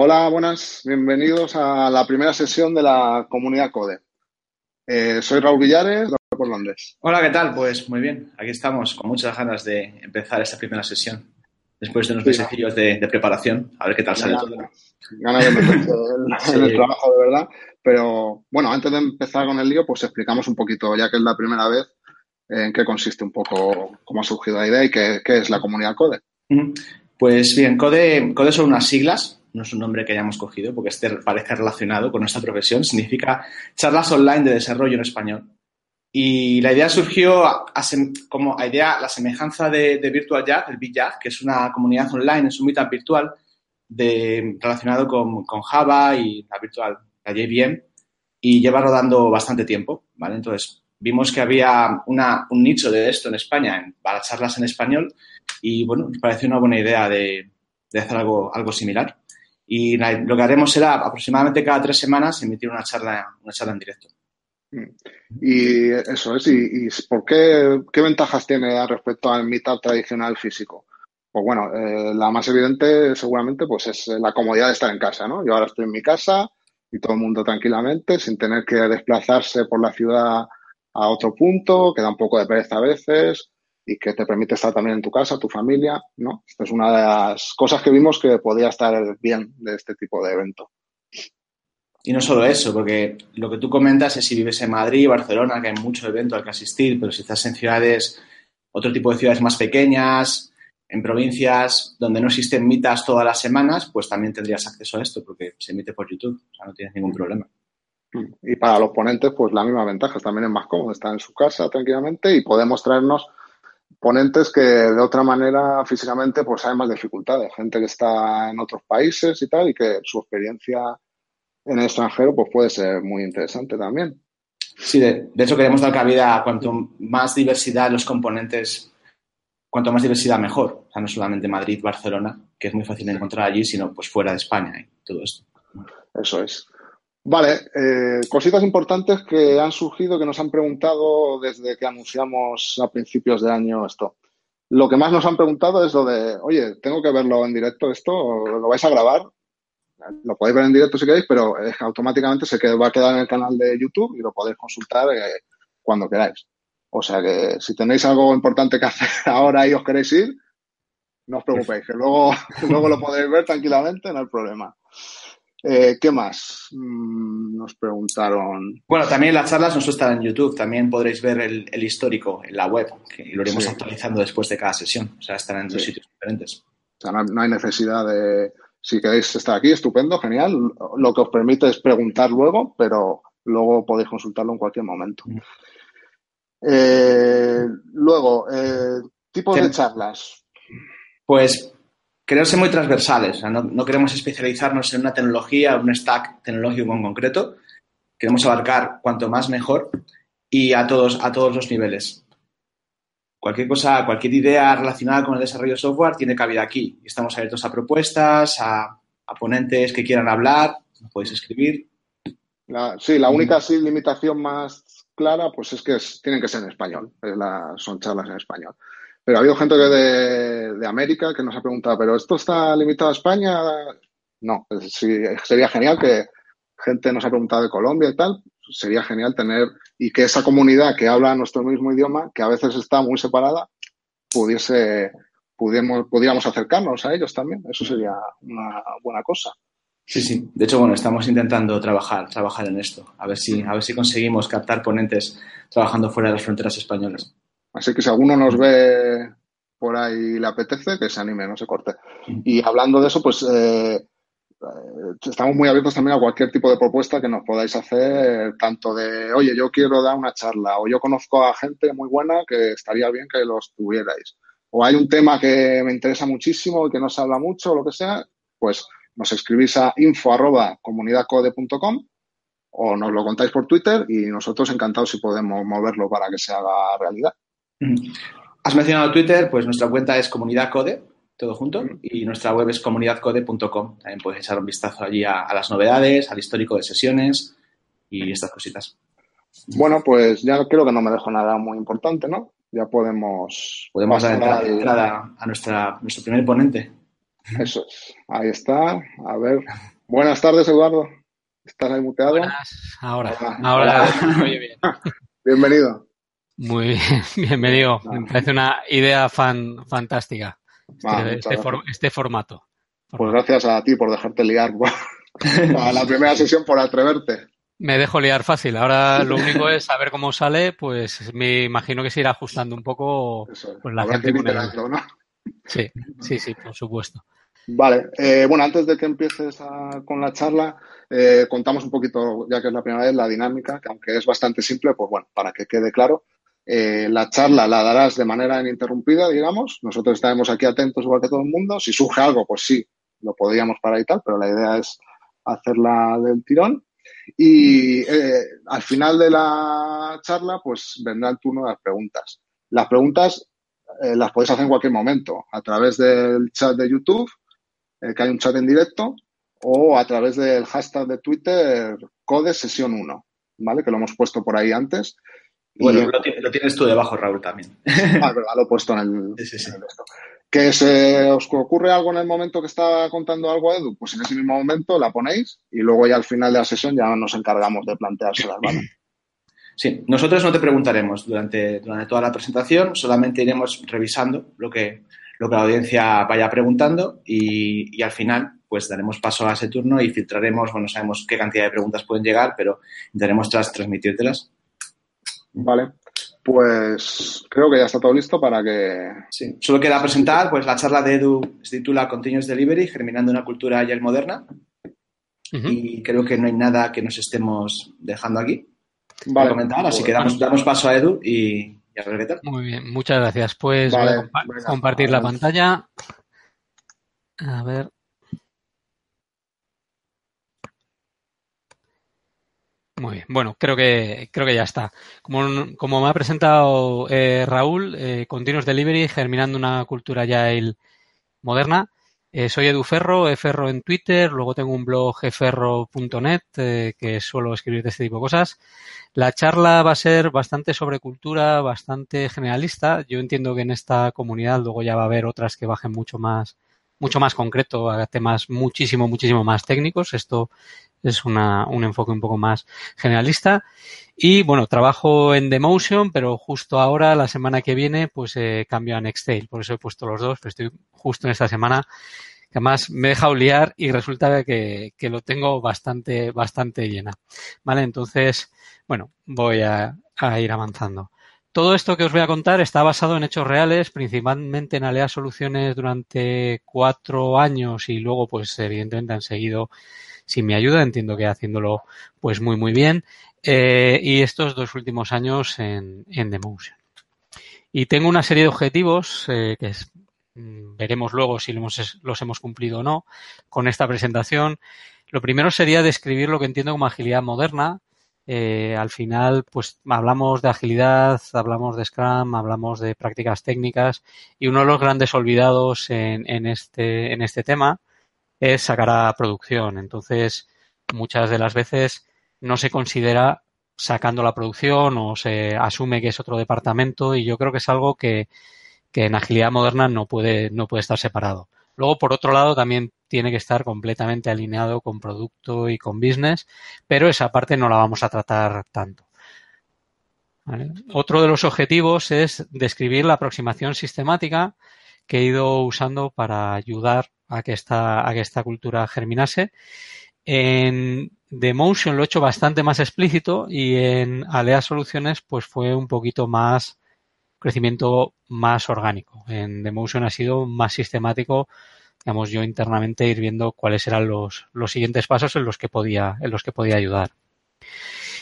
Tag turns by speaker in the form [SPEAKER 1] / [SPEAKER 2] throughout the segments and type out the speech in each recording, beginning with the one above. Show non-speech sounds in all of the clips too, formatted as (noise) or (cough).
[SPEAKER 1] Hola, buenas, bienvenidos a la primera sesión de la comunidad CODE. Eh, soy Raúl Villares, por Londres.
[SPEAKER 2] Hola, ¿qué tal? Pues muy bien, aquí estamos con muchas ganas de empezar esta primera sesión. Después de unos sí, mesecillos de, de, preparación, a ver qué tal sale todo.
[SPEAKER 1] Ganas de meterse sí. en el trabajo, de verdad. Pero bueno, antes de empezar con el lío, pues explicamos un poquito, ya que es la primera vez, en qué consiste un poco, cómo ha surgido la idea y qué, qué es la comunidad CODE.
[SPEAKER 2] Pues bien, CODE, CODE son unas siglas, no es un nombre que hayamos cogido porque este parece relacionado con nuestra profesión, significa charlas online de desarrollo en español. Y la idea surgió como idea, la semejanza de, de Virtual Jazz, el VJazz, que es una comunidad online, es un meetup virtual de, relacionado con, con, Java y la virtual, la JVM, y lleva rodando bastante tiempo, ¿vale? Entonces, vimos que había una, un nicho de esto en España en, para charlas en español y, bueno, nos pareció una buena idea de, de hacer algo, algo similar. Y lo que haremos será aproximadamente cada tres semanas emitir una charla, una charla en directo.
[SPEAKER 1] Y eso es, ¿y, y por qué, qué ventajas tiene respecto al meetup tradicional físico? Pues bueno, eh, la más evidente seguramente pues es la comodidad de estar en casa, ¿no? Yo ahora estoy en mi casa y todo el mundo tranquilamente, sin tener que desplazarse por la ciudad a otro punto, que da un poco de pereza a veces y que te permite estar también en tu casa, tu familia, ¿no? Esta es una de las cosas que vimos que podía estar bien de este tipo de evento.
[SPEAKER 2] Y no solo eso, porque lo que tú comentas es si vives en Madrid, Barcelona, que hay mucho evento al que asistir, pero si estás en ciudades, otro tipo de ciudades más pequeñas, en provincias donde no existen mitas todas las semanas, pues también tendrías acceso a esto, porque se emite por YouTube, o sea, no tienes ningún problema.
[SPEAKER 1] Y para los ponentes, pues la misma ventaja, también es más cómodo, estar en su casa tranquilamente y podemos traernos ponentes que de otra manera físicamente pues hay más dificultades, gente que está en otros países y tal y que su experiencia en el extranjero pues puede ser muy interesante también.
[SPEAKER 2] Sí, de, de hecho queremos dar cabida a cuanto más diversidad los componentes, cuanto más diversidad mejor. O sea, no solamente Madrid, Barcelona, que es muy fácil de encontrar allí, sino pues fuera de España y todo esto.
[SPEAKER 1] Eso es. Vale, eh, cositas importantes que han surgido, que nos han preguntado desde que anunciamos a principios de año esto. Lo que más nos han preguntado es lo de, oye, tengo que verlo en directo esto, ¿lo vais a grabar? Lo podéis ver en directo si queréis, pero que automáticamente se va a quedar en el canal de YouTube y lo podéis consultar eh, cuando queráis. O sea que si tenéis algo importante que hacer (laughs) ahora y os queréis ir, no os preocupéis, que luego, (laughs) luego lo podéis ver tranquilamente, no hay problema. Eh, ¿Qué más? Mm, nos preguntaron.
[SPEAKER 2] Bueno, también las charlas no solo están en YouTube, también podréis ver el, el histórico en la web, que lo iremos sí. actualizando después de cada sesión. O sea, estarán en dos sitios diferentes.
[SPEAKER 1] O sea, no, no, hay necesidad de. Si queréis estar aquí, estupendo, genial. Lo que os permite es preguntar luego, pero luego podéis consultarlo en cualquier momento. Mm. Eh, luego, eh, tipos de charlas.
[SPEAKER 2] Pues queremos ser muy transversales, o sea, no, no, queremos especializarnos en una tecnología, un stack tecnológico en concreto, queremos abarcar cuanto más mejor y a todos, a todos los niveles. Cualquier cosa, cualquier idea relacionada con el desarrollo de software tiene cabida aquí. Estamos abiertos a propuestas, a, a ponentes que quieran hablar, nos podéis escribir.
[SPEAKER 1] La, sí, la única sí, limitación más clara pues es que es, tienen que ser en español, la, son charlas en español. Pero ha habido gente de, de, América que nos ha preguntado, ¿pero esto está limitado a España? No, sí, sería genial que gente nos ha preguntado de Colombia y tal. Sería genial tener y que esa comunidad que habla nuestro mismo idioma, que a veces está muy separada, pudiese, pudiéramos, pudiéramos acercarnos a ellos también. Eso sería una buena cosa.
[SPEAKER 2] Sí, sí. De hecho, bueno, estamos intentando trabajar, trabajar en esto. A ver si, a ver si conseguimos captar ponentes trabajando fuera de las fronteras españolas.
[SPEAKER 1] Así que si alguno nos ve por ahí le apetece, que se anime, no se corte. Y hablando de eso, pues eh, estamos muy abiertos también a cualquier tipo de propuesta que nos podáis hacer, tanto de, oye, yo quiero dar una charla, o yo conozco a gente muy buena que estaría bien que los tuvierais. O hay un tema que me interesa muchísimo y que no se habla mucho, o lo que sea, pues nos escribís a info arroba comunidadcode.com o nos lo contáis por Twitter y nosotros encantados si podemos moverlo para que se haga realidad.
[SPEAKER 2] Has mencionado Twitter, pues nuestra cuenta es Comunidad Code, todo junto, y nuestra web es comunidadcode.com. También puedes echar un vistazo allí a, a, las novedades, al histórico de sesiones y estas cositas.
[SPEAKER 1] Bueno, pues ya creo que no me dejo nada muy importante, ¿no? Ya podemos...
[SPEAKER 2] Podemos dar entrada, entrada a nuestra, nuestro primer ponente.
[SPEAKER 1] Eso es. Ahí está. A ver. Buenas tardes, Eduardo. ¿Estás ahí muteado?
[SPEAKER 3] Buenas. Ahora, ahora, (laughs) oye bien. (laughs)
[SPEAKER 1] Bienvenido.
[SPEAKER 3] Muy bien, (laughs) bienvenido. Me parece una idea fan, fantástica
[SPEAKER 1] Ah,
[SPEAKER 3] este, este for- este formato.
[SPEAKER 1] Pues gracias a ti por dejarte liar (laughs) a la primera sesión por atreverte.
[SPEAKER 3] Me dejo liar fácil. Ahora lo único es saber cómo sale, pues me imagino que se irá ajustando un poco pues la
[SPEAKER 1] que
[SPEAKER 3] gente
[SPEAKER 1] iterando, ¿no?
[SPEAKER 3] Sí, sí, sí, por supuesto.
[SPEAKER 1] Vale, eh, bueno, antes de que empieces a- con la charla, eh, contamos un poquito, ya que es la primera vez, la dinámica, que aunque es bastante simple, pues bueno, para que quede claro, eh, la charla la darás de manera ininterrumpida, digamos. Nosotros estaremos aquí atentos igual que todo el mundo. Si surge algo, pues sí, lo podríamos parar y tal, pero la idea es hacerla del tirón. Y eh, al final de la charla, pues vendrá el turno de las preguntas. Las preguntas eh, las podéis hacer en cualquier momento, a través del chat de YouTube, que hay un chat en directo, o a través del hashtag de Twitter Code Sesión 1, ¿vale? Que lo hemos puesto por ahí antes. Y-
[SPEAKER 2] Bueno, lo, ti- lo tienes tú debajo, Raúl, también. (laughs)
[SPEAKER 1] Ah, verdad, lo he puesto en el,
[SPEAKER 2] Sí, sí, sí.
[SPEAKER 1] Que se os ocurre algo en el momento que está contando algo Edu, pues en ese mismo momento la ponéis y luego ya al final de la sesión ya nos encargamos de planteárselas, ¿vale? (clears throat)
[SPEAKER 2] Sí, nosotros no te preguntaremos durante, durante toda la presentación, solamente iremos revisando lo que, lo que la audiencia vaya preguntando y, y al final pues daremos paso a ese turno y filtraremos, bueno, sabemos qué cantidad de preguntas pueden llegar, pero intentaremos tras transmitírtelas.
[SPEAKER 1] Vale. Pues creo que ya está todo listo para que
[SPEAKER 2] Sí. Solo queda presentar pues la charla de Edu se titula Continuous Delivery, germinando una cultura agile moderna y creo que no hay nada que nos estemos dejando aquí para
[SPEAKER 1] Vale.
[SPEAKER 2] comentar, así que damos, damos paso a Edu y, y a ver qué tal.
[SPEAKER 3] Muy bien, muchas gracias. Pues
[SPEAKER 1] Vale,
[SPEAKER 3] voy a compa-
[SPEAKER 1] venga,
[SPEAKER 3] compartir la pantalla. A ver. Muy bien. Bueno, creo que creo que ya está. Como, como me ha presentado eh, Raúl, eh, Continuous Delivery, germinando una cultura ya moderna. Eh, soy Edu Ferro, Eferro en Twitter, luego tengo un blog eferro.net eh, que suelo escribir de este tipo de cosas. La charla va a ser bastante sobre cultura, bastante generalista. Yo entiendo que en esta comunidad luego ya va a haber otras que bajen mucho más, mucho más concreto a temas muchísimo, muchísimo más técnicos. Esto es una, un enfoque un poco más generalista. Y bueno, trabajo en Demotion, pero justo ahora, la semana que viene, pues eh, cambio a Nextail. Por eso he puesto los dos, pero estoy justo en esta semana que además me he dejado liar y resulta que, que lo tengo bastante, bastante llena. ¿Vale? Entonces, bueno, voy a, a ir avanzando. Todo esto que os voy a contar está basado en hechos reales, principalmente en Alea Soluciones durante cuatro años y luego, pues, evidentemente han seguido sin mi ayuda, entiendo que haciéndolo, pues, muy, muy bien. Eh, y estos dos últimos años en, en Demotion. Y tengo una serie de objetivos eh, que mm, veremos luego si los los hemos cumplido o no con esta presentación. Lo primero sería describir lo que entiendo como agilidad moderna, eh, al final, pues hablamos de agilidad, hablamos de Scrum, hablamos de prácticas técnicas y uno de los grandes olvidados en, en, este, en este tema es sacar a producción. Entonces, muchas de las veces no se considera sacando la producción o se asume que es otro departamento y yo creo que es algo que, que en agilidad moderna no puede, no puede estar separado. Luego, por otro lado, también tiene que estar completamente alineado con producto y con business, pero esa parte no la vamos a tratar tanto. Otro de los objetivos es describir la aproximación sistemática que he ido usando para ayudar a que esta, a que esta cultura germinase. En Demotion lo he hecho bastante más explícito y en Alea Soluciones pues fue un poquito más crecimiento más orgánico. En Demotion ha sido más sistemático, digamos, yo internamente ir viendo cuáles eran los, los siguientes pasos en los que podía, en los que podía ayudar.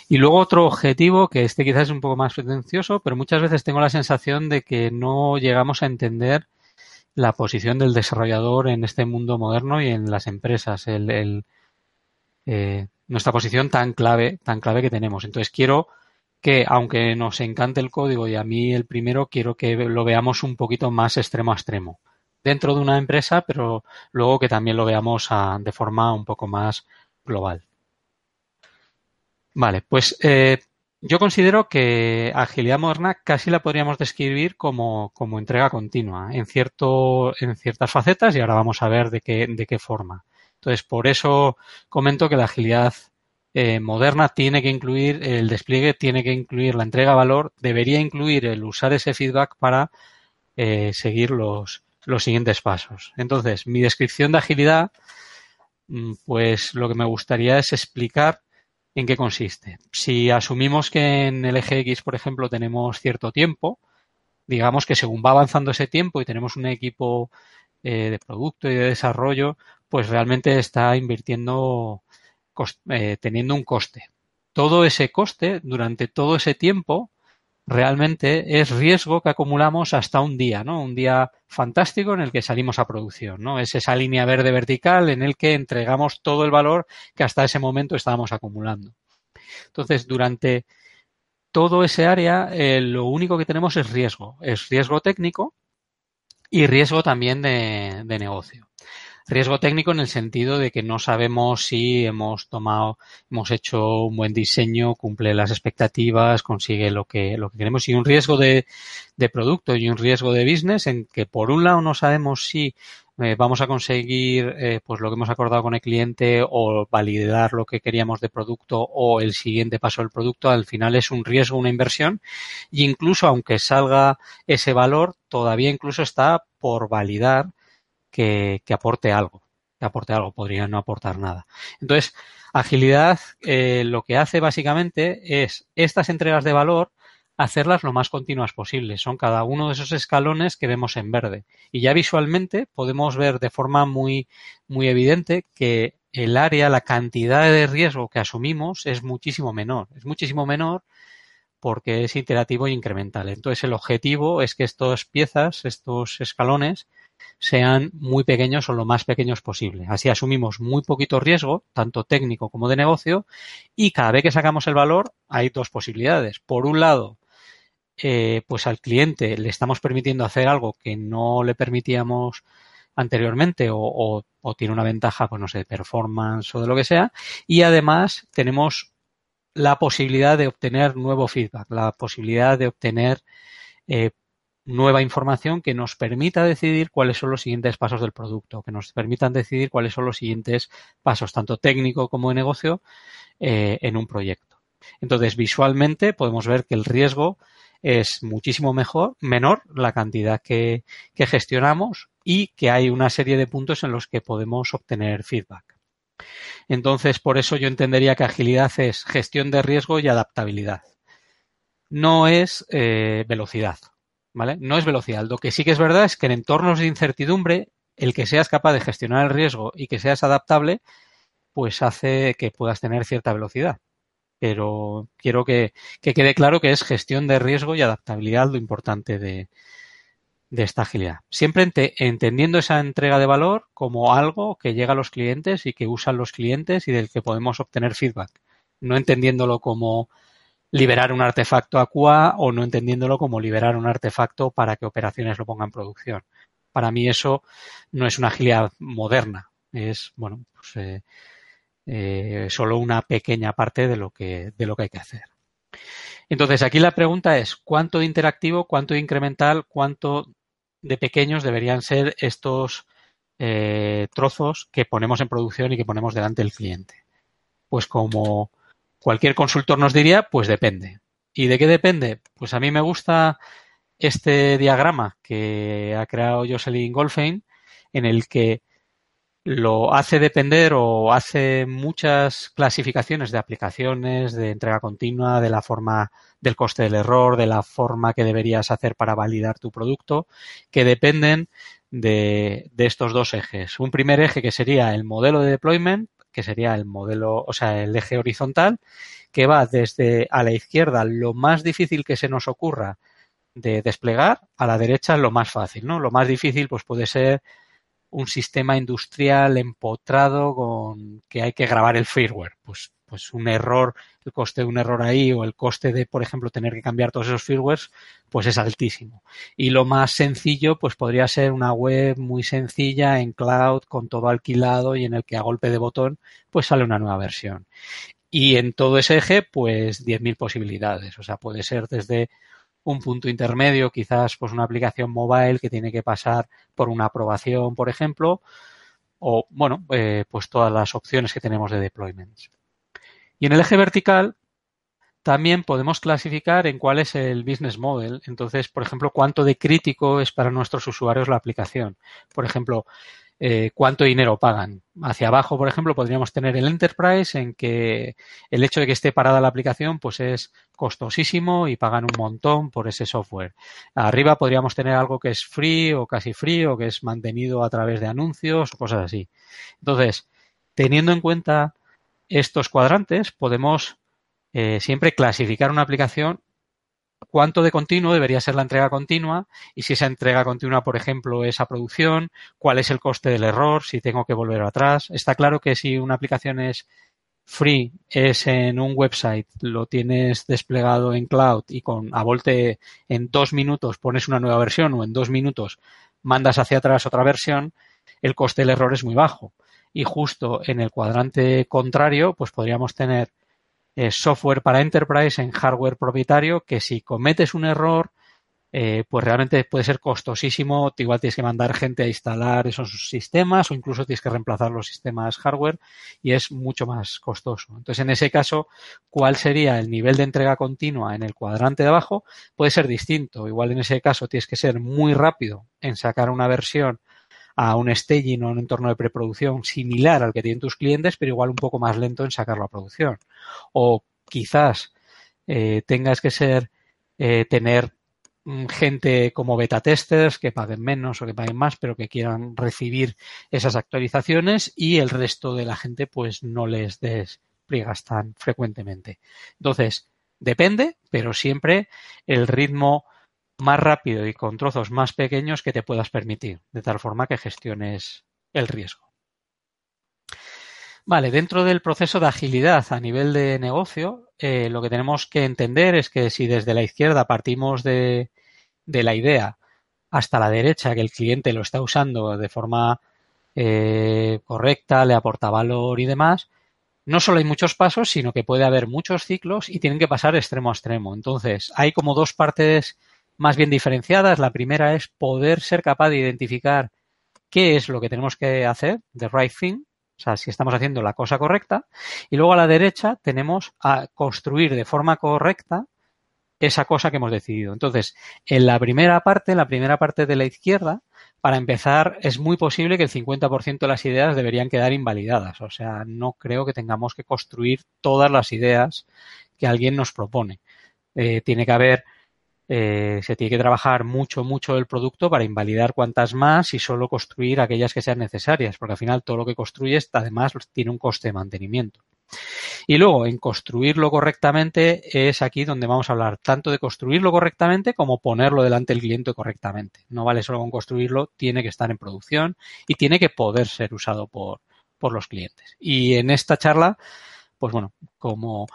[SPEAKER 3] Y luego otro objetivo, que este quizás es un poco más pretencioso, pero muchas veces tengo la sensación de que no llegamos a entender la posición del desarrollador en este mundo moderno y en las empresas, el, el eh, nuestra posición tan clave, tan clave que tenemos. Entonces quiero que, aunque nos encante el código y a mí el primero, quiero que lo veamos un poquito más extremo a extremo dentro de una empresa, pero luego que también lo veamos a, de forma un poco más global. Vale, pues eh, yo considero que agilidad moderna casi la podríamos describir como, como entrega continua en, cierto, en ciertas facetas y ahora vamos a ver de qué, de qué forma. Entonces, por eso comento que la agilidad eh, moderna tiene que incluir el despliegue, tiene que incluir la entrega de valor, debería incluir el usar ese feedback para eh, seguir los, los siguientes pasos. Entonces, mi descripción de agilidad, mm, pues lo que me gustaría es explicar en qué consiste. Si asumimos que en el eje X, por ejemplo, tenemos cierto tiempo, digamos que según va avanzando ese tiempo y tenemos un equipo eh, de producto y de desarrollo, pues realmente está invirtiendo, eh, teniendo un coste. Todo ese coste, durante todo ese tiempo, realmente es riesgo que acumulamos hasta un día, ¿no? Un día fantástico en el que salimos a producción, ¿no? Es esa línea verde vertical en el que entregamos todo el valor que hasta ese momento estábamos acumulando. Entonces, durante todo ese área, eh, lo único que tenemos es riesgo. Es riesgo técnico y riesgo también de negocio. Riesgo técnico en el sentido de que no sabemos si hemos tomado, hemos hecho un buen diseño, cumple las expectativas, consigue lo que, lo que queremos. Y un riesgo de, de producto y un riesgo de business en que por un lado no sabemos si eh, vamos a conseguir eh, pues lo que hemos acordado con el cliente o validar lo que queríamos de producto o el siguiente paso del producto al final es un riesgo una inversión y incluso aunque salga ese valor todavía incluso está por validar que, aporte algo, que aporte algo, podría no aportar nada. Entonces, agilidad eh, lo que hace básicamente es estas entregas de valor hacerlas lo más continuas posible. Son cada uno de esos escalones que vemos en verde. Y ya visualmente podemos ver de forma muy, muy evidente que el área, la cantidad de riesgo que asumimos es muchísimo menor. Es muchísimo menor porque es iterativo e incremental. Entonces el objetivo es que estas piezas, estos escalones, sean muy pequeños o lo más pequeños posible. Así asumimos muy poquito riesgo, tanto técnico como de negocio, y cada vez que sacamos el valor hay dos posibilidades. Por un lado, eh, pues al cliente le estamos permitiendo hacer algo que no le permitíamos anteriormente o, tiene una ventaja, pues no sé, de performance o de lo que sea, y además tenemos la posibilidad de obtener nuevo feedback, la posibilidad de obtener eh, nueva información que nos permita decidir cuáles son los siguientes pasos del producto, que nos permitan decidir cuáles son los siguientes pasos, tanto técnico como de negocio, eh, en un proyecto. Entonces, visualmente podemos ver que el riesgo es muchísimo mejor, menor la cantidad que, que gestionamos y que hay una serie de puntos en los que podemos obtener feedback. Entonces, por eso yo entendería que agilidad es gestión de riesgo y adaptabilidad. No es eh, velocidad. No es velocidad. Lo que sí que es verdad es que en entornos de incertidumbre, el que seas capaz de gestionar el riesgo y que seas adaptable, pues hace que puedas tener cierta velocidad. Pero quiero que, quede claro que es gestión de riesgo y adaptabilidad lo importante de, esta agilidad. Siempre entendiendo esa entrega de valor como algo que llega a los clientes y que usan los clientes y del que podemos obtener feedback. No entendiéndolo como liberar un artefacto a o no entendiéndolo como liberar un artefacto para que operaciones lo pongan en producción. Para mí eso no es una agilidad moderna, es bueno, pues, eh, eh, solo una pequeña parte de lo que de lo que hay que hacer. Entonces aquí la pregunta es cuánto interactivo, cuánto incremental, cuánto de pequeños deberían ser estos eh, trozos que ponemos en producción y que ponemos delante del cliente. Pues como cualquier consultor nos diría, pues depende. ¿Y de qué depende? Pues a mí me gusta este diagrama que ha creado Jocelyn Goldfein, en el que lo hace depender o hace muchas clasificaciones de aplicaciones, de entrega continua, de la forma del coste del error, de la forma que deberías hacer para validar tu producto, que dependen de, de estos dos ejes. Un primer eje que sería el modelo de deployment, que sería el modelo, o sea, el eje horizontal, que va desde a la izquierda lo más difícil que se nos ocurra de desplegar, a la derecha lo más fácil, ¿no? Lo más difícil pues puede ser un sistema industrial empotrado con que hay que grabar el firmware. Pues, pues un error, el coste de un error ahí o el coste de, por ejemplo, tener que cambiar todos esos firmwares, pues es altísimo. Y lo más sencillo, pues podría ser una web muy sencilla en cloud con todo alquilado y en el que a golpe de botón, pues sale una nueva versión. Y en todo ese eje, pues 10.000 posibilidades. O sea, puede ser desde un punto intermedio, quizás pues una aplicación mobile que tiene que pasar por una aprobación, por ejemplo, o bueno, eh, pues todas las opciones que tenemos de deployments. Y en el eje vertical también podemos clasificar en cuál es el business model. Entonces, por ejemplo, cuánto de crítico es para nuestros usuarios la aplicación. Por ejemplo, eh, cuánto dinero pagan. Hacia abajo, por ejemplo, podríamos tener el enterprise en que el hecho de que esté parada la aplicación pues es costosísimo y pagan un montón por ese software. Arriba podríamos tener algo que es free o casi free o que es mantenido a través de anuncios o cosas así. Entonces, teniendo en cuenta estos cuadrantes, podemos eh, siempre clasificar una aplicación cuánto de continuo debería ser la entrega continua y si esa entrega continua, por ejemplo, es a producción, cuál es el coste del error, si tengo que volver atrás. Está claro que si una aplicación es free, es en un website, lo tienes desplegado en cloud y con a volte en dos minutos pones una nueva versión o en dos minutos mandas hacia atrás otra versión, el coste del error es muy bajo. Y justo en el cuadrante contrario, pues podríamos tener software para enterprise en hardware propietario que si cometes un error, eh, pues realmente puede ser costosísimo. Igual tienes que mandar gente a instalar esos sistemas o incluso tienes que reemplazar los sistemas hardware y es mucho más costoso. Entonces, en ese caso, ¿cuál sería el nivel de entrega continua en el cuadrante de abajo? Puede ser distinto. Igual en ese caso tienes que ser muy rápido en sacar una versión a un staging o un entorno de preproducción similar al que tienen tus clientes, pero igual un poco más lento en sacarlo a producción. O quizás eh, tengas que ser, eh, tener mm, gente como beta testers que paguen menos o que paguen más, pero que quieran recibir esas actualizaciones y el resto de la gente pues no les despliegas tan frecuentemente. Entonces, depende, pero siempre el ritmo más rápido y con trozos más pequeños que te puedas permitir, de tal forma que gestiones el riesgo. Vale, dentro del proceso de agilidad a nivel de negocio, eh, lo que tenemos que entender es que si desde la izquierda partimos de, la idea hasta la derecha, que el cliente lo está usando de forma eh, correcta, le aporta valor y demás, no solo hay muchos pasos, sino que puede haber muchos ciclos y tienen que pasar extremo a extremo. Entonces, hay como dos partes más bien diferenciadas. La primera es poder ser capaz de identificar qué es lo que tenemos que hacer, the right thing, o sea, si estamos haciendo la cosa correcta. Y luego a la derecha tenemos a construir de forma correcta esa cosa que hemos decidido. Entonces, en la primera parte, en la primera parte de la izquierda, para empezar, es muy posible que el 50% de las ideas deberían quedar invalidadas. O sea, no creo que tengamos que construir todas las ideas que alguien nos propone. Eh, tiene que haber eh, se tiene que trabajar mucho, mucho el producto para invalidar cuantas más y solo construir aquellas que sean necesarias, porque al final todo lo que construyes además tiene un coste de mantenimiento. Y luego, en construirlo correctamente, es aquí donde vamos a hablar tanto de construirlo correctamente como ponerlo delante del cliente correctamente. No vale solo con construirlo, tiene que estar en producción y tiene que poder ser usado por, por los clientes. Y en esta charla, pues bueno, como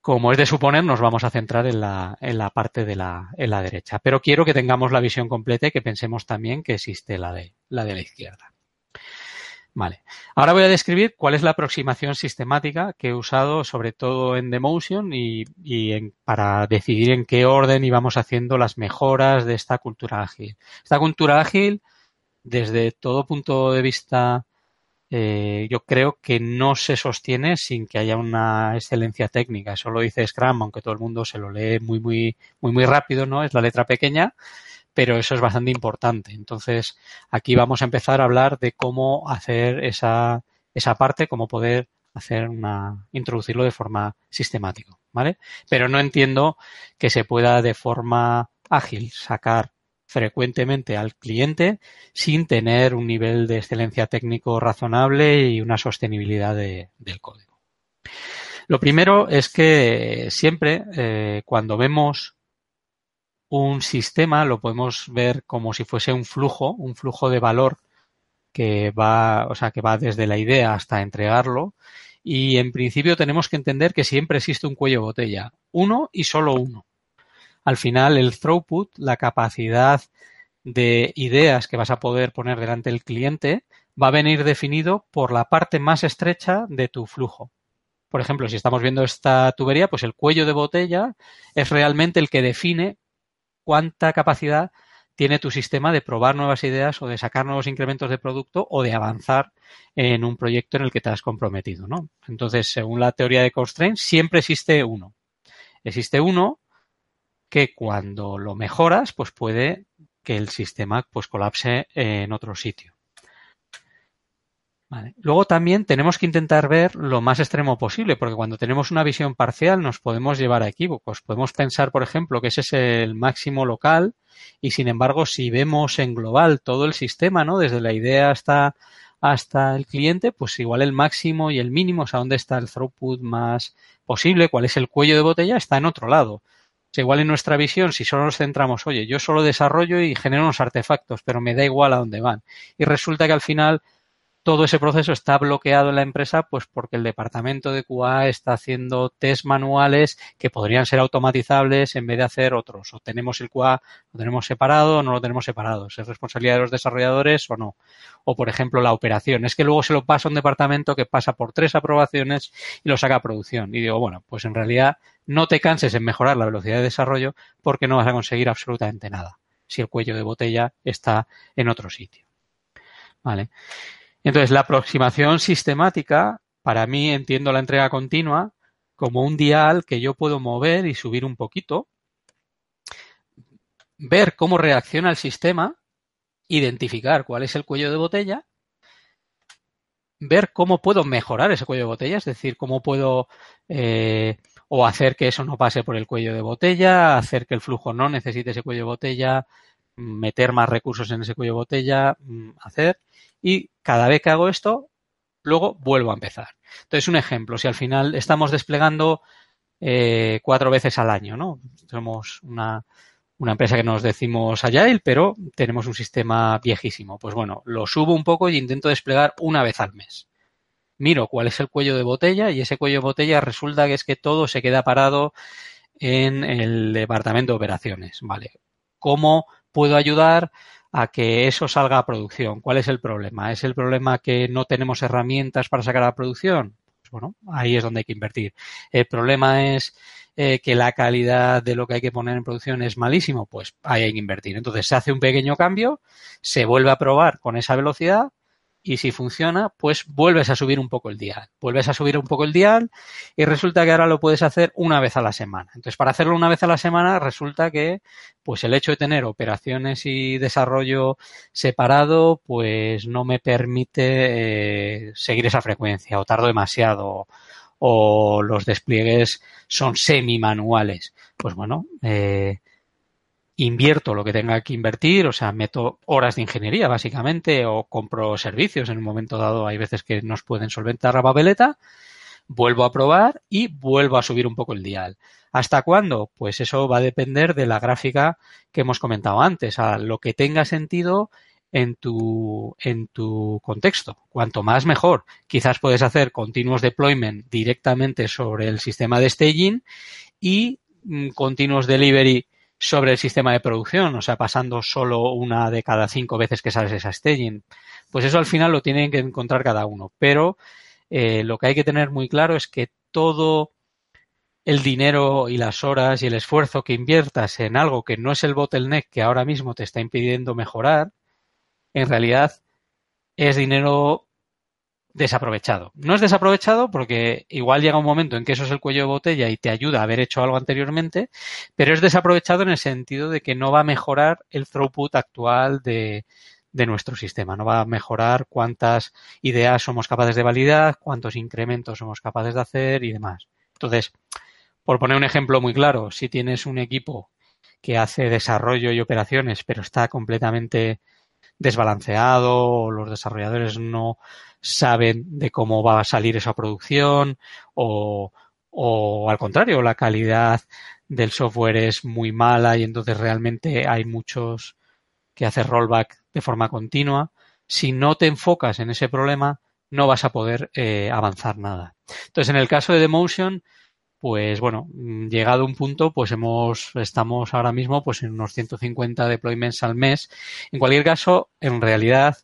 [SPEAKER 3] como es de suponer, nos vamos a centrar en la, en la parte de la, en la derecha. Pero quiero que tengamos la visión completa y que pensemos también que existe la de la, de la izquierda. Vale. Ahora voy a describir cuál es la aproximación sistemática que he usado sobre todo en Demotion y, y en, para decidir en qué orden íbamos haciendo las mejoras de esta cultura ágil. Esta cultura ágil, desde todo punto de vista eh, yo creo que no se sostiene sin que haya una excelencia técnica. Eso lo dice Scrum, aunque todo el mundo se lo lee muy, muy, muy, muy rápido, ¿no? Es la letra pequeña, pero eso es bastante importante. Entonces, aquí vamos a empezar a hablar de cómo hacer esa, esa parte, cómo poder hacer una, introducirlo de forma sistemática, ¿vale? Pero no entiendo que se pueda de forma ágil sacar frecuentemente al cliente sin tener un nivel de excelencia técnico razonable y una sostenibilidad del código. Lo primero es que siempre eh, cuando vemos un sistema lo podemos ver como si fuese un flujo, un flujo de valor que va, o sea, que va desde la idea hasta entregarlo. Y en principio tenemos que entender que siempre existe un cuello de botella, uno y solo uno al final el throughput, la capacidad de ideas que vas a poder poner delante del cliente, va a venir definido por la parte más estrecha de tu flujo. por ejemplo, si estamos viendo esta tubería, pues el cuello de botella es realmente el que define cuánta capacidad tiene tu sistema de probar nuevas ideas o de sacar nuevos incrementos de producto o de avanzar en un proyecto en el que te has comprometido, ¿no? Entonces, según la teoría de constraint, siempre existe uno. Existe uno que cuando lo mejoras, pues puede que el sistema pues colapse en otro sitio. Luego también tenemos que intentar ver lo más extremo posible, porque cuando tenemos una visión parcial nos podemos llevar a equívocos. Podemos pensar, por ejemplo, que ese es el máximo local y, sin embargo, si vemos en global todo el sistema, ¿no? Desde la idea hasta, hasta el cliente, pues igual el máximo y el mínimo, o sea, dónde está el throughput más posible, cuál es el cuello de botella, está en otro lado. O igual en nuestra visión, si solo nos centramos, oye, yo solo desarrollo y genero unos artefactos, pero me da igual a dónde van. Y resulta que al final todo ese proceso está bloqueado en la empresa pues porque el departamento de QA está haciendo test manuales que podrían ser automatizables en vez de hacer otros. O tenemos el QA, lo tenemos separado o no lo tenemos separado. ¿Es responsabilidad de los desarrolladores o no? O, por ejemplo, la operación. Es que luego se lo pasa a un departamento que pasa por tres aprobaciones y lo saca a producción. Y digo, bueno, pues en realidad no te canses en mejorar la velocidad de desarrollo porque no vas a conseguir absolutamente nada si el cuello de botella está en otro sitio. Vale. Entonces, la aproximación sistemática, para mí entiendo la entrega continua como un dial que yo puedo mover y subir un poquito, ver cómo reacciona el sistema, identificar cuál es el cuello de botella, ver cómo puedo mejorar ese cuello de botella, es decir, cómo puedo eh, o hacer que eso no pase por el cuello de botella, hacer que el flujo no necesite ese cuello de botella, meter más recursos en ese cuello de botella, mm, hacer. Y cada vez que hago esto, luego vuelvo a empezar. Entonces, un ejemplo, si al final estamos desplegando eh, cuatro veces al año, ¿no? Somos una, una empresa que nos decimos Agile, pero tenemos un sistema viejísimo. Pues bueno, lo subo un poco y intento desplegar una vez al mes. Miro cuál es el cuello de botella y ese cuello de botella resulta que es que todo se queda parado en el departamento de operaciones. Vale. ¿Cómo puedo ayudar a que eso salga a producción. ¿Cuál es el problema? ¿Es el problema que no tenemos herramientas para sacar a producción? Pues bueno, ahí es donde hay que invertir. El problema es eh, que la calidad de lo que hay que poner en producción es malísimo, pues ahí hay que invertir. Entonces se hace un pequeño cambio, se vuelve a probar con esa velocidad y si funciona, pues vuelves a subir un poco el dial. Vuelves a subir un poco el dial y resulta que ahora lo puedes hacer una vez a la semana. Entonces, para hacerlo una vez a la semana, resulta que pues el hecho de tener operaciones y desarrollo separado, pues no me permite eh, seguir esa frecuencia o tardo demasiado o los despliegues son semi manuales. Pues bueno, eh, invierto lo que tenga que invertir, o sea, meto horas de ingeniería básicamente o compro servicios en un momento dado, hay veces que nos pueden solventar la papeleta, vuelvo a probar y vuelvo a subir un poco el dial. ¿Hasta cuándo? Pues eso va a depender de la gráfica que hemos comentado antes, a lo que tenga sentido en tu, en tu contexto. Cuanto más mejor. Quizás puedes hacer continuos deployment directamente sobre el sistema de staging y mm, continuos delivery sobre el sistema de producción, o sea, pasando solo una de cada cinco veces que sales esa staging. Pues eso al final lo tienen que encontrar cada uno. Pero eh, lo que hay que tener muy claro es que todo el dinero y las horas y el esfuerzo que inviertas en algo que no es el bottleneck que ahora mismo te está impidiendo mejorar, en realidad es dinero desaprovechado. No es desaprovechado porque igual llega un momento en que eso es el cuello de botella y te ayuda a haber hecho algo anteriormente, pero es desaprovechado en el sentido de que no va a mejorar el throughput actual de, nuestro sistema, no va a mejorar cuántas ideas somos capaces de validar, cuántos incrementos somos capaces de hacer y demás. Entonces, por poner un ejemplo muy claro, si tienes un equipo que hace desarrollo y operaciones, pero está completamente desbalanceado, los desarrolladores no saben de cómo va a salir esa producción o, o al contrario, la calidad del software es muy mala y entonces realmente hay muchos que hacen rollback de forma continua. Si no te enfocas en ese problema, no vas a poder eh, avanzar nada. Entonces, en el caso de Demotion, pues bueno, llegado un punto, pues hemos, estamos ahora mismo pues en unos 150 deployments al mes. En cualquier caso, en realidad,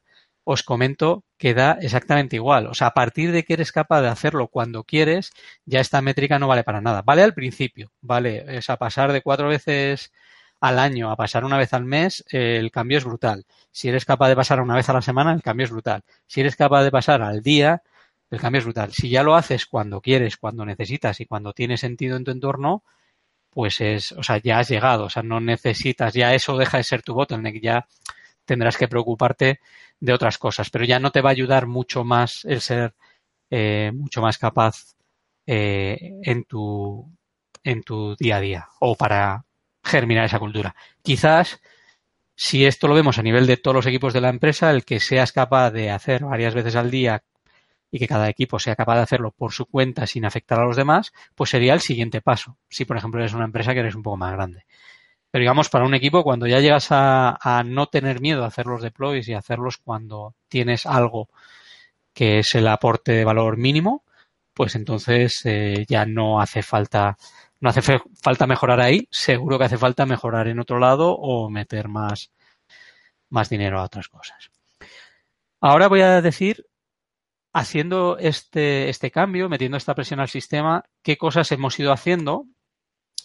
[SPEAKER 3] os comento queda exactamente igual. O sea, a partir de que eres capaz de hacerlo cuando quieres, ya esta métrica no vale para nada. Vale al principio, vale, es a pasar de cuatro veces al año a pasar una vez al mes, el cambio es brutal. Si eres capaz de pasar una vez a la semana, el cambio es brutal. Si eres capaz de pasar al día, el cambio es brutal. Si ya lo haces cuando quieres, cuando necesitas y cuando tiene sentido en tu entorno, pues es, o sea, ya has llegado, o sea, no necesitas, ya eso deja de ser tu bottleneck, ya tendrás que preocuparte de otras cosas, pero ya no te va a ayudar mucho más el ser eh, mucho más capaz eh, en tu en tu día a día o para germinar esa cultura. Quizás si esto lo vemos a nivel de todos los equipos de la empresa, el que seas capaz de hacer varias veces al día y que cada equipo sea capaz de hacerlo por su cuenta sin afectar a los demás, pues sería el siguiente paso. Si, por ejemplo, eres una empresa que eres un poco más grande. Pero digamos, para un equipo, cuando ya llegas a, no tener miedo a hacer los deploys y hacerlos cuando tienes algo que es el aporte de valor mínimo, pues entonces eh, ya no hace falta no hace falta mejorar ahí, seguro que hace falta mejorar en otro lado o meter más, más dinero a otras cosas. Ahora voy a decir haciendo este, este cambio, metiendo esta presión al sistema, qué cosas hemos ido haciendo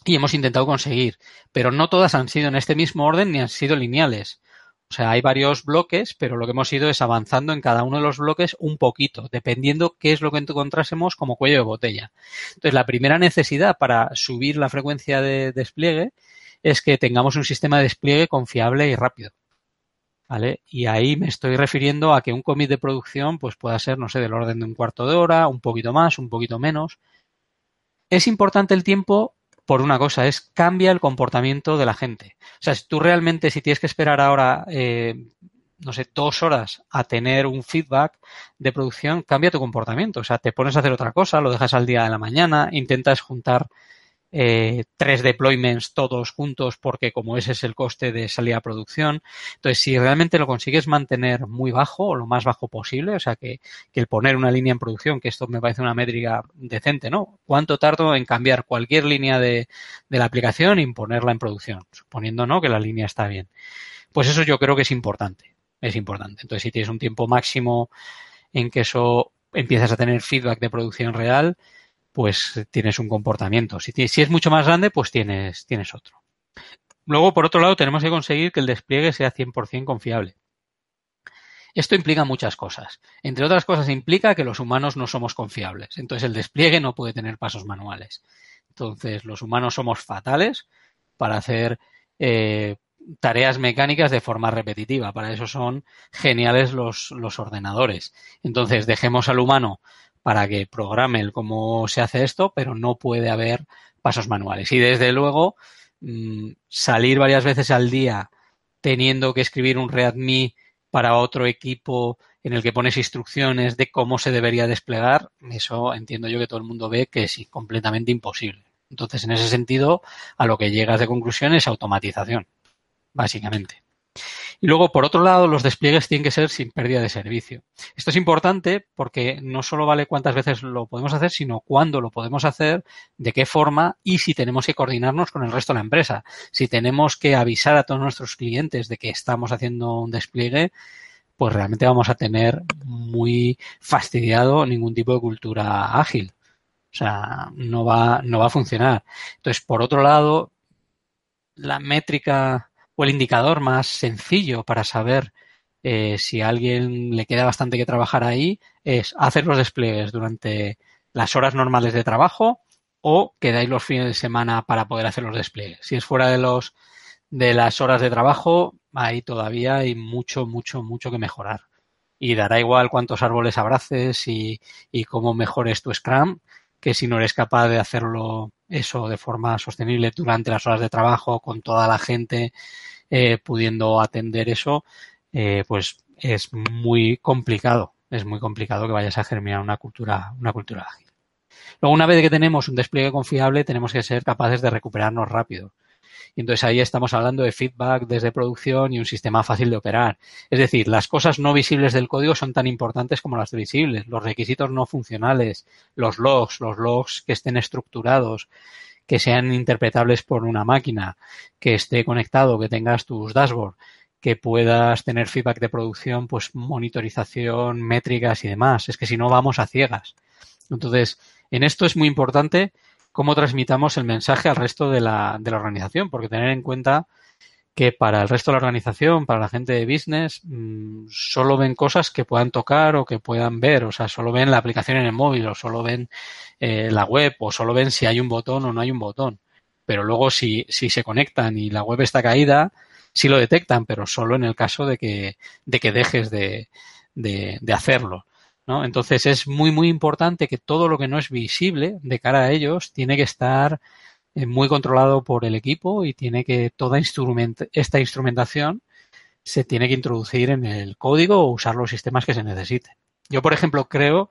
[SPEAKER 3] y hemos intentado conseguir. Pero no todas han sido en este mismo orden ni han sido lineales. O sea, hay varios bloques, pero lo que hemos ido es avanzando en cada uno de los bloques un poquito, dependiendo qué es lo que encontrásemos como cuello de botella. Entonces, la primera necesidad para subir la frecuencia de despliegue es que tengamos un sistema de despliegue confiable y rápido. ¿vale? Y ahí me estoy refiriendo a que un commit de producción pues pueda ser, no sé, del orden de un cuarto de hora, un poquito más, un poquito menos. Es importante el tiempo por una cosa, es cambia el comportamiento de la gente. O sea, si tú realmente, si tienes que esperar ahora, eh, no sé, dos horas a tener un feedback de producción, cambia tu comportamiento. O sea, te pones a hacer otra cosa, lo dejas al día de la mañana, intentas juntar eh, tres deployments todos juntos porque como ese es el coste de salida a producción. Entonces, si realmente lo consigues mantener muy bajo o lo más bajo posible, o sea, que, que el poner una línea en producción, que esto me parece una métrica decente, ¿no? ¿Cuánto tardo en cambiar cualquier línea de, de la aplicación y ponerla en producción? Suponiendo, ¿no? Que la línea está bien. Pues eso yo creo que es importante. Es importante. Entonces, si tienes un tiempo máximo en que eso empiezas a tener feedback de producción real, pues tienes un comportamiento. Si, es mucho más grande, pues tienes, tienes otro. Luego, por otro lado, tenemos que conseguir que el despliegue sea 100% confiable. Esto implica muchas cosas. Entre otras cosas, implica que los humanos no somos confiables. Entonces, el despliegue no puede tener pasos manuales. Entonces, los humanos somos fatales para hacer eh, tareas mecánicas de forma repetitiva. Para eso son geniales los ordenadores. Entonces, dejemos al humano para que programe el cómo se hace esto, pero no puede haber pasos manuales. Y desde luego, mm, salir varias veces al día teniendo que escribir un README para otro equipo en el que pones instrucciones de cómo se debería desplegar, eso entiendo yo que todo el mundo ve que es completamente imposible. Entonces, en ese sentido, a lo que llegas de conclusión es automatización, básicamente. Y luego, por otro lado, los despliegues tienen que ser sin pérdida de servicio. Esto es importante porque no solo vale cuántas veces lo podemos hacer, sino cuándo lo podemos hacer, de qué forma y si tenemos que coordinarnos con el resto de la empresa. Si tenemos que avisar a todos nuestros clientes de que estamos haciendo un despliegue, pues realmente vamos a tener muy fastidiado ningún tipo de cultura ágil. O sea, no va, no va a funcionar. Entonces, por otro lado, la métrica o el indicador más sencillo para saber eh, si a alguien le queda bastante que trabajar ahí es hacer los despliegues durante las horas normales de trabajo o quedáis los fines de semana para poder hacer los despliegues. Si es fuera de los de las horas de trabajo, ahí todavía hay mucho, mucho, mucho que mejorar. Y dará igual cuántos árboles abraces y, y cómo mejores tu Scrum, que si no eres capaz de hacerlo eso de forma sostenible durante las horas de trabajo con toda la gente eh, pudiendo atender eso, eh, pues es muy complicado. Es muy complicado que vayas a germinar una cultura, una cultura ágil. Luego, una vez que tenemos un despliegue confiable, tenemos que ser capaces de recuperarnos rápido. Y entonces ahí estamos hablando de feedback desde producción y un sistema fácil de operar. Es decir, las cosas no visibles del código son tan importantes como las visibles. Los requisitos no funcionales, los logs, los logs que estén estructurados, que sean interpretables por una máquina, que esté conectado, que tengas tus dashboards, que puedas tener feedback de producción, pues monitorización, métricas y demás. Es que si no vamos a ciegas. Entonces, en esto es muy importante cómo transmitamos el mensaje al resto de la, de la organización, porque tener en cuenta que para el resto de la organización, para la gente de business, mmm, solo ven cosas que puedan tocar o que puedan ver, o sea, solo ven la aplicación en el móvil o solo ven eh, la web o solo ven si hay un botón o no hay un botón. Pero luego si, si se conectan y la web está caída, sí lo detectan, pero solo en el caso de que, de que dejes de, de, de hacerlo. Entonces es muy, muy importante que todo lo que no es visible de cara a ellos tiene que estar muy controlado por el equipo y tiene que toda instrument esta instrumentación se tiene que introducir en el código o usar los sistemas que se necesiten. Yo, por ejemplo, creo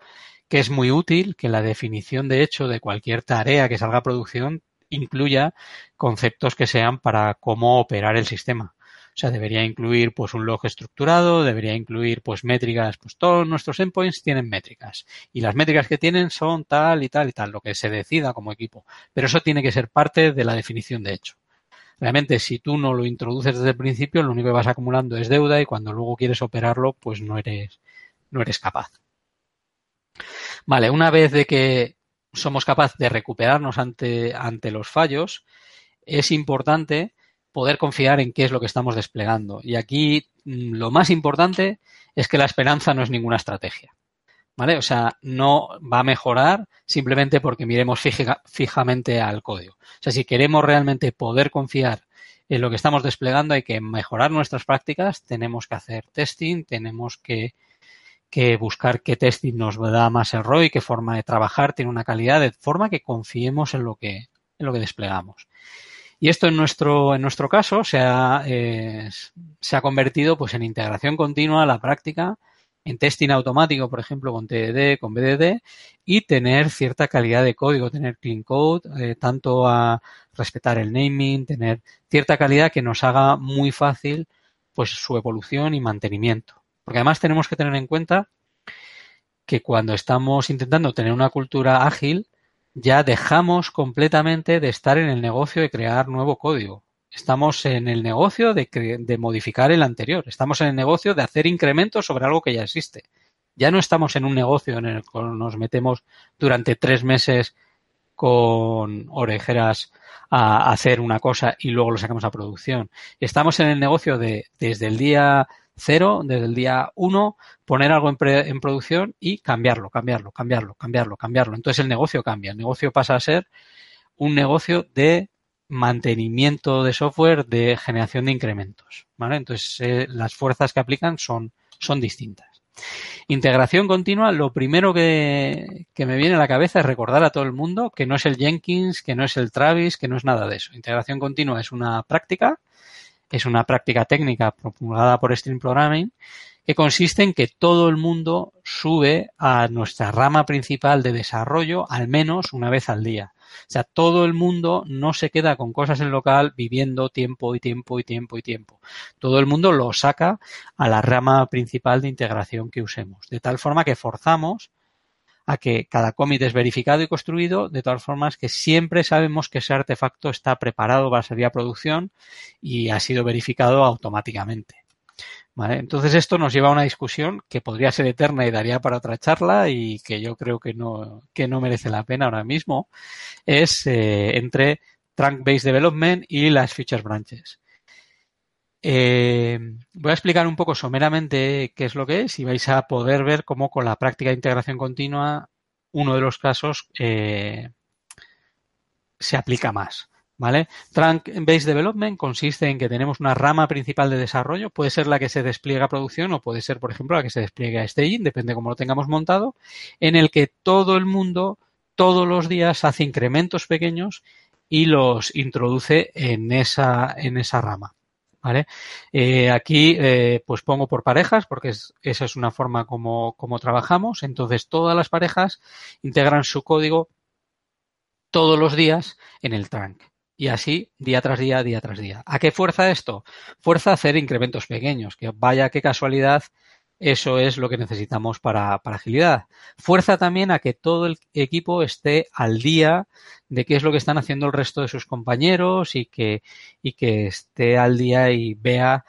[SPEAKER 3] que es muy útil que la definición de hecho de cualquier tarea que salga a producción incluya conceptos que sean para cómo operar el sistema. Sea, debería incluir pues un log estructurado, debería incluir pues métricas, pues todos nuestros endpoints tienen métricas y las métricas que tienen son tal y tal y tal, lo que se decida como equipo. Pero eso tiene que ser parte de la definición de hecho. Realmente, si tú no lo introduces desde el principio, lo único que vas acumulando es deuda y cuando luego quieres operarlo, pues no eres, no eres capaz. Vale, una vez de que somos capaces de recuperarnos ante, ante los fallos, es importante poder confiar en qué es lo que estamos desplegando. Y aquí mm, lo más importante es que la esperanza no es ninguna estrategia. ¿Vale? O sea, no va a mejorar simplemente porque miremos fija, fijamente al código. O sea, si queremos realmente poder confiar en lo que estamos desplegando, hay que mejorar nuestras prácticas, tenemos que hacer testing, tenemos que, que buscar qué testing nos da más el ROI, qué forma de trabajar tiene una calidad, de forma que confiemos en lo que, en lo que desplegamos. Y esto en nuestro, en nuestro caso se ha, eh, se ha convertido pues, en integración continua, la práctica, en testing automático, por ejemplo, con TDD, con BDD, y tener cierta calidad de código, tener clean code, eh, tanto a respetar el naming, tener cierta calidad que nos haga muy fácil pues su evolución y mantenimiento. Porque además tenemos que tener en cuenta que cuando estamos intentando tener una cultura ágil, ya dejamos completamente de estar en el negocio de crear nuevo código. Estamos en el negocio de, de, modificar el anterior. Estamos en el negocio de hacer incrementos sobre algo que ya existe. Ya no estamos en un negocio en el que nos metemos durante tres meses con orejeras a hacer una cosa y luego lo sacamos a producción. Estamos en el negocio de desde el día cero, desde el día uno, poner algo en, pre, en, producción y cambiarlo, cambiarlo, cambiarlo, cambiarlo, cambiarlo. Entonces el negocio cambia. El negocio pasa a ser un negocio de mantenimiento de software, de generación de incrementos. ¿vale? Entonces eh, las fuerzas que aplican son, son distintas. Integración continua, lo primero que, que, me viene a la cabeza es recordar a todo el mundo que no es el Jenkins, que no es el Travis, que no es nada de eso. Integración continua es una práctica es una práctica técnica promulgada por Stream Programming, que consiste en que todo el mundo sube a nuestra rama principal de desarrollo al menos una vez al día. O sea, todo el mundo no se queda con cosas en local viviendo tiempo y tiempo y tiempo y tiempo. Todo el mundo lo saca a la rama principal de integración que usemos. De tal forma que forzamos a que cada commit es verificado y construido, de todas formas que siempre sabemos que ese artefacto está preparado para salir a producción y ha sido verificado automáticamente. ¿Vale? Entonces esto nos lleva a una discusión que podría ser eterna y daría para otra charla y que yo creo que no, que no merece la pena ahora mismo, es eh, entre Trunk-Based Development y las Feature Branches. Eh, voy a explicar un poco someramente qué es lo que es y vais a poder ver cómo con la práctica de integración continua uno de los casos eh, se aplica más. ¿Vale? Trunk-Based Development consiste en que tenemos una rama principal de desarrollo, puede ser la que se despliega a producción o puede ser, por ejemplo, la que se despliegue a staging, depende de cómo lo tengamos montado, en el que todo el mundo todos los días hace incrementos pequeños y los introduce en esa, en esa rama. ¿Vale? Eh, aquí eh, pues pongo por parejas porque es, esa es una forma como, como trabajamos. Entonces todas las parejas integran su código todos los días en el trunk. Y así, día tras día, día tras día. ¿A qué fuerza esto? Fuerza hacer incrementos pequeños, que vaya qué casualidad eso es lo que necesitamos para, para, agilidad. Fuerza también a que todo el equipo esté al día de qué es lo que están haciendo el resto de sus compañeros y que, y que esté al día y vea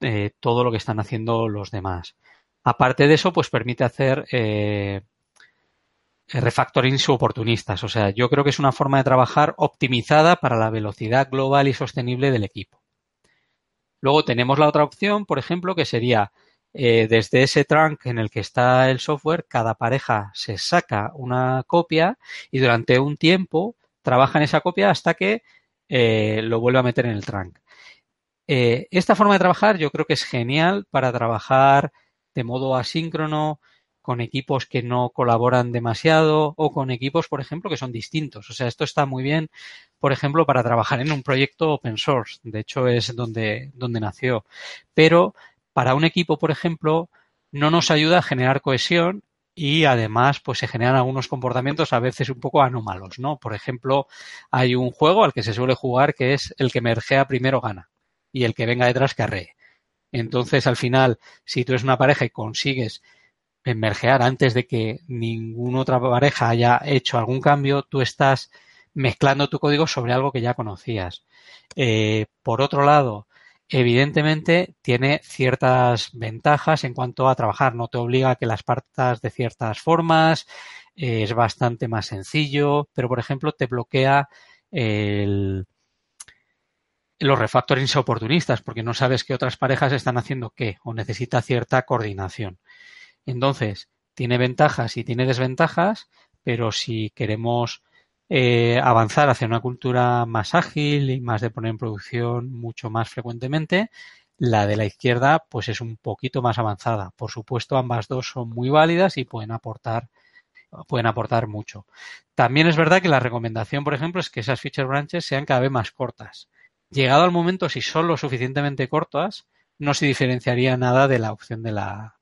[SPEAKER 3] eh, todo lo que están haciendo los demás. Aparte de eso, pues permite hacer eh, refactorings oportunistas. O sea, yo creo que es una forma de trabajar optimizada para la velocidad global y sostenible del equipo. Luego tenemos la otra opción, por ejemplo, que sería eh, desde ese trunk en el que está el software, cada pareja se saca una copia y durante un tiempo trabaja en esa copia hasta que eh, lo vuelve a meter en el trunk. Eh, esta forma de trabajar yo creo que es genial para trabajar de modo asíncrono, con equipos que no colaboran demasiado o con equipos, por ejemplo, que son distintos. O sea, esto está muy bien, por ejemplo, para trabajar en un proyecto open source. De hecho, es donde, donde nació. Pero para un equipo, por ejemplo, no nos ayuda a generar cohesión y además pues se generan algunos comportamientos a veces un poco anómalos, ¿no? Por ejemplo, hay un juego al que se suele jugar que es el que mergea primero gana y el que venga detrás carree. Entonces, al final, si tú eres una pareja y consigues mergear antes de que ninguna otra pareja haya hecho algún cambio, tú estás mezclando tu código sobre algo que ya conocías. Eh, por otro lado, evidentemente tiene ciertas ventajas en cuanto a trabajar. No te obliga a que las partas de ciertas formas, eh, es bastante más sencillo, pero por ejemplo te bloquea el, los refactorings oportunistas porque no sabes qué otras parejas están haciendo qué o necesita cierta coordinación. Entonces, tiene ventajas y tiene desventajas, pero si queremos eh, avanzar hacia una cultura más ágil y más de poner en producción mucho más frecuentemente, la de la izquierda pues es un poquito más avanzada. Por supuesto, ambas dos son muy válidas y pueden aportar pueden aportar mucho. También es verdad que la recomendación, por ejemplo, es que esas feature branches sean cada vez más cortas. Llegado al momento, si son lo suficientemente cortas, no se diferenciaría nada de la opción de la,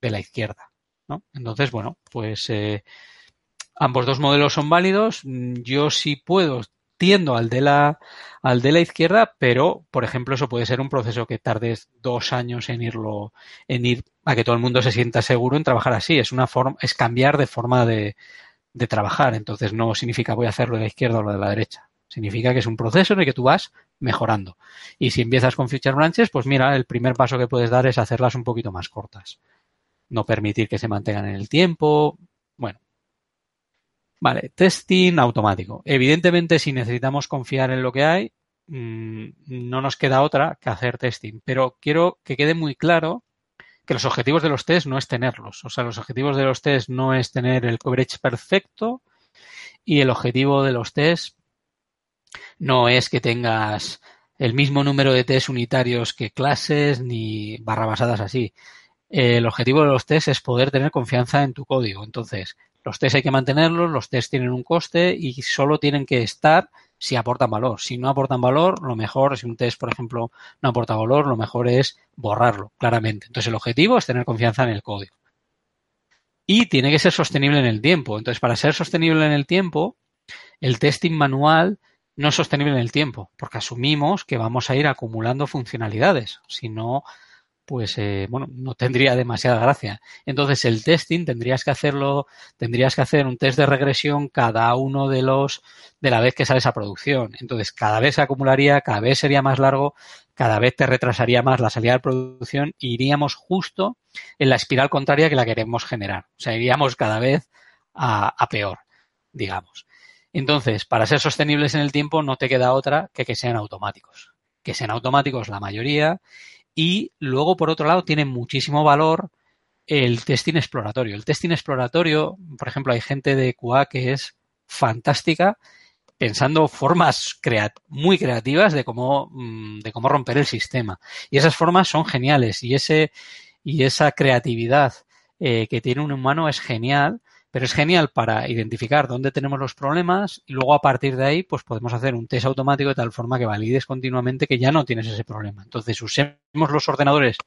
[SPEAKER 3] de la izquierda. ¿no? Entonces, bueno, pues eh, ambos dos modelos son válidos. Yo sí puedo, tiendo al de la al de la izquierda, pero por ejemplo eso puede ser un proceso que tardes dos años en irlo, en ir a que todo el mundo se sienta seguro en trabajar así. Es una forma, es cambiar de forma de, de trabajar. Entonces no significa voy a hacerlo de la izquierda o lo de la derecha. Significa que es un proceso en el que tú vas mejorando. Y si empiezas con feature branches, pues mira, el primer paso que puedes dar es hacerlas un poquito más cortas no permitir que se mantengan en el tiempo. Bueno. Vale, testing automático. Evidentemente, si necesitamos confiar en lo que hay, mm, no nos queda otra que hacer testing. Pero quiero que quede muy claro que los objetivos de los tests no es tenerlos. O sea, los objetivos de los tests no es tener el coverage perfecto y el objetivo de los tests no es que tengas el mismo número de tests unitarios que clases ni barra basadas así el objetivo de los tests es poder tener confianza en tu código. Entonces, los tests hay que mantenerlos, los tests tienen un coste y solo tienen que estar si aportan valor. Si no aportan valor, lo mejor, si un test, por ejemplo, no aporta valor, lo mejor es borrarlo, claramente. Entonces, el objetivo es tener confianza en el código. Y tiene que ser sostenible en el tiempo. Entonces, para ser sostenible en el tiempo, el testing manual no es sostenible en el tiempo, porque asumimos que vamos a ir acumulando funcionalidades. Si no, pues eh, bueno, no tendría demasiada gracia. Entonces el testing tendrías que hacerlo, tendrías que hacer un test de regresión cada uno de los de la vez que sales a producción. Entonces cada vez se acumularía, cada vez sería más largo, cada vez te retrasaría más la salida de producción e iríamos justo en la espiral contraria que la queremos generar. O sea, iríamos cada vez a, a peor, digamos. Entonces, para ser sostenibles en el tiempo no te queda otra que que sean automáticos. Que sean automáticos la mayoría y luego, por otro lado, tiene muchísimo valor el testing exploratorio. El testing exploratorio, por ejemplo, hay gente de QA que es fantástica pensando formas muy creativas de cómo, mm, de cómo romper el sistema. Y esas formas son geniales y, ese, y esa creatividad eh, que tiene un humano es genial pero es genial para identificar dónde tenemos los problemas y luego a partir de ahí pues podemos hacer un test automático de tal forma que valides continuamente que ya no tienes ese problema. Entonces usemos los ordenadores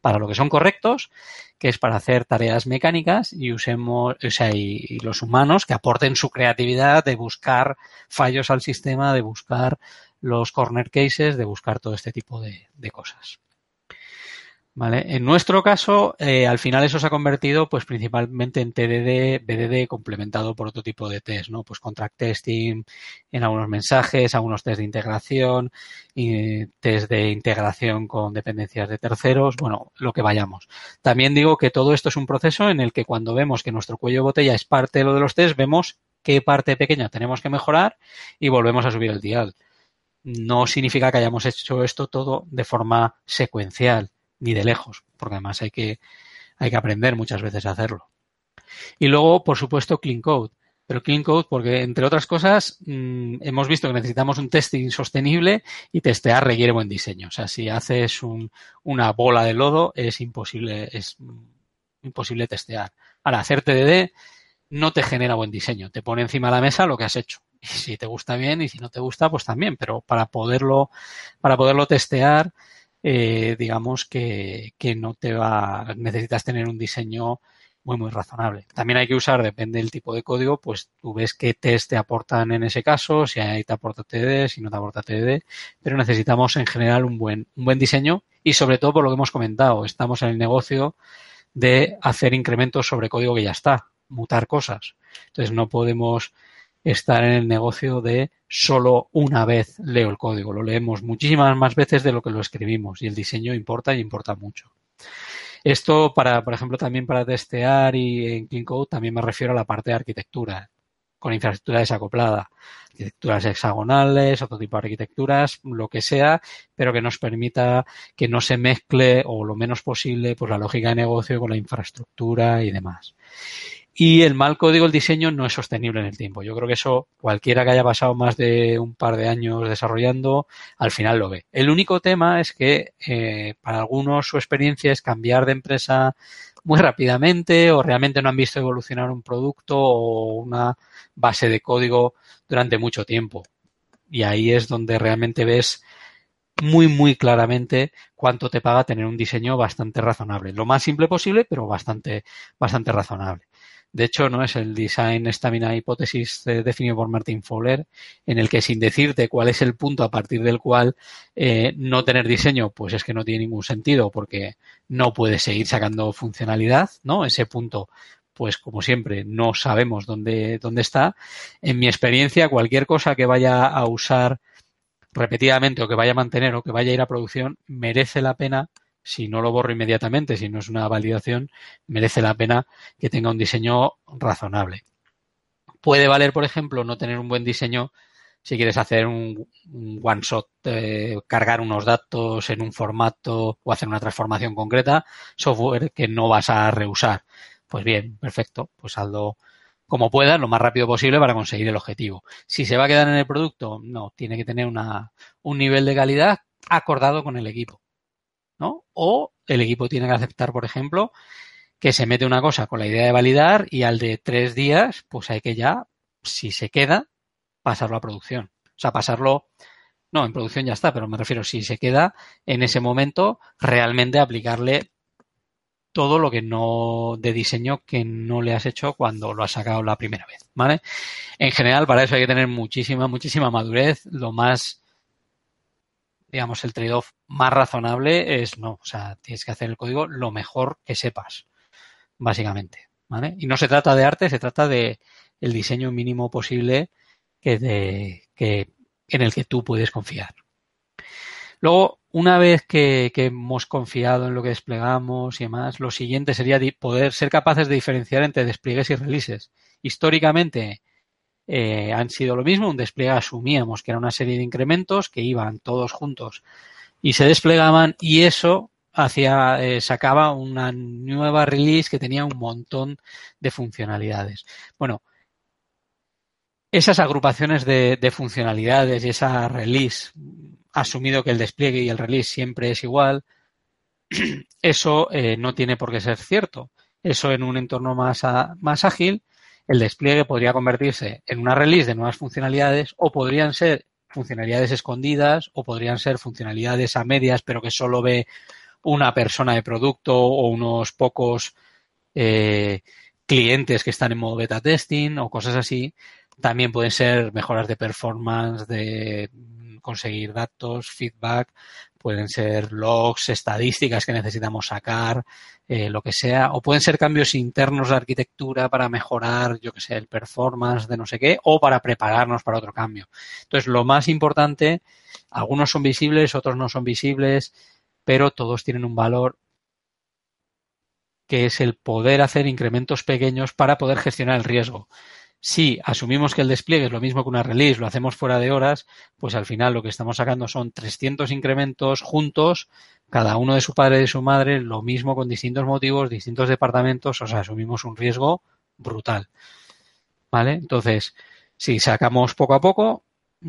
[SPEAKER 3] para lo que son correctos, que es para hacer tareas mecánicas y usemos, o sea, y, los humanos que aporten su creatividad de buscar fallos al sistema, de buscar los corner cases, de buscar todo este tipo de cosas. En nuestro caso, eh, al final eso se ha convertido pues principalmente en TDD, BDD complementado por otro tipo de test, ¿no? Pues contract testing en algunos mensajes, algunos test de integración, y test de integración con dependencias de terceros, bueno, lo que vayamos. También digo que todo esto es un proceso en el que cuando vemos que nuestro cuello de botella es parte de lo de los test, vemos qué parte pequeña tenemos que mejorar y volvemos a subir el dial. No significa que hayamos hecho esto todo de forma secuencial ni de lejos, porque además hay que, hay que aprender muchas veces a hacerlo. Y luego, por supuesto, Clean Code. Pero Clean Code porque, entre otras cosas, mm, hemos visto que necesitamos un testing sostenible y testear requiere buen diseño. O sea, si haces un, una bola de lodo, es imposible, es imposible testear. Ahora, hacer TDD no te genera buen diseño. Te pone encima de la mesa lo que has hecho. Y si te gusta bien y si no te gusta, pues también. Pero para poderlo, para poderlo testear, eh, digamos que, que, no te va, necesitas tener un diseño muy, muy razonable. También hay que usar, depende del tipo de código, pues tú ves qué test te aportan en ese caso, si ahí te aporta TDD, si no te aporta TDD, pero necesitamos en general un buen, un buen diseño y sobre todo por lo que hemos comentado, estamos en el negocio de hacer incrementos sobre código que ya está, mutar cosas. Entonces no podemos estar en el negocio de solo una vez leo el código. Lo leemos muchísimas más veces de lo que lo escribimos y el diseño importa y importa mucho. Esto para, por ejemplo, también para testear y en Clean Code también me refiero a la parte de arquitectura, con infraestructura desacoplada, arquitecturas hexagonales, otro tipo de arquitecturas, lo que sea, pero que nos permita que no se mezcle o lo menos posible pues la lógica de negocio con la infraestructura y demás. Y el mal código, el diseño, no es sostenible en el tiempo. Yo creo que eso cualquiera que haya pasado más de un par de años desarrollando, al final lo ve. El único tema es que eh, para algunos su experiencia es cambiar de empresa muy rápidamente o realmente no han visto evolucionar un producto o una base de código durante mucho tiempo. Y ahí es donde realmente ves muy, muy claramente cuánto te paga tener un diseño bastante razonable. Lo más simple posible, pero bastante, bastante razonable. De hecho, no es el design stamina hipótesis eh, definido por Martin Fowler, en el que sin decirte cuál es el punto a partir del cual eh, no tener diseño, pues es que no tiene ningún sentido porque no puedes seguir sacando funcionalidad, ¿no? Ese punto, pues como siempre, no sabemos dónde, dónde está. En mi experiencia, cualquier cosa que vaya a usar repetidamente o que vaya a mantener o que vaya a ir a producción merece la pena si no lo borro inmediatamente, si no es una validación, merece la pena que tenga un diseño razonable. Puede valer, por ejemplo, no tener un buen diseño si quieres hacer un, one shot, eh, cargar unos datos en un formato o hacer una transformación concreta, software que no vas a reusar. Pues bien, perfecto, pues hazlo como puedas, lo más rápido posible para conseguir el objetivo. Si se va a quedar en el producto, no, tiene que tener una, un nivel de calidad acordado con el equipo. ¿No? O el equipo tiene que aceptar, por ejemplo, que se mete una cosa con la idea de validar y al de tres días, pues hay que ya, si se queda, pasarlo a producción. O sea, pasarlo, no, en producción ya está, pero me refiero, si se queda, en ese momento, realmente aplicarle todo lo que no de diseño que no le has hecho cuando lo has sacado la primera vez, ¿vale? En general, para eso hay que tener muchísima, muchísima madurez. Lo más digamos, el trade-off más razonable es no, o sea, tienes que hacer el código lo mejor que sepas, básicamente, ¿vale? Y no se trata de arte, se trata de el diseño mínimo posible que, de, que en el que tú puedes confiar. Luego, una vez que, que, hemos confiado en lo que desplegamos y demás, lo siguiente sería poder ser capaces de diferenciar entre despliegues y releases. Históricamente, eh, han sido lo mismo. Un despliegue asumíamos que era una serie de incrementos que iban todos juntos y se desplegaban y eso hacía, eh, sacaba una nueva release que tenía un montón de funcionalidades. Bueno, esas agrupaciones de, de funcionalidades y esa release, asumido que el despliegue y el release siempre es igual, (clears throat) eso eh, no tiene por qué ser cierto. Eso en un entorno más, más ágil el despliegue podría convertirse en una release de nuevas funcionalidades o podrían ser funcionalidades escondidas o podrían ser funcionalidades a medias pero que solo ve una persona de producto o unos pocos eh, clientes que están en modo beta testing o cosas así. También pueden ser mejoras de performance, de conseguir datos, feedback, pueden ser logs, estadísticas que necesitamos sacar, eh, lo que sea, o pueden ser cambios internos de arquitectura para mejorar, yo que sé, el performance de no sé qué, o para prepararnos para otro cambio. Entonces, lo más importante, algunos son visibles, otros no son visibles, pero todos tienen un valor que es el poder hacer incrementos pequeños para poder gestionar el riesgo. Si asumimos que el despliegue es lo mismo que una release, lo hacemos fuera de horas, pues al final lo que estamos sacando son 300 incrementos juntos, cada uno de su padre y de su madre, lo mismo con distintos motivos, distintos departamentos, o sea, asumimos un riesgo brutal. ¿Vale? Entonces, si sacamos poco a poco,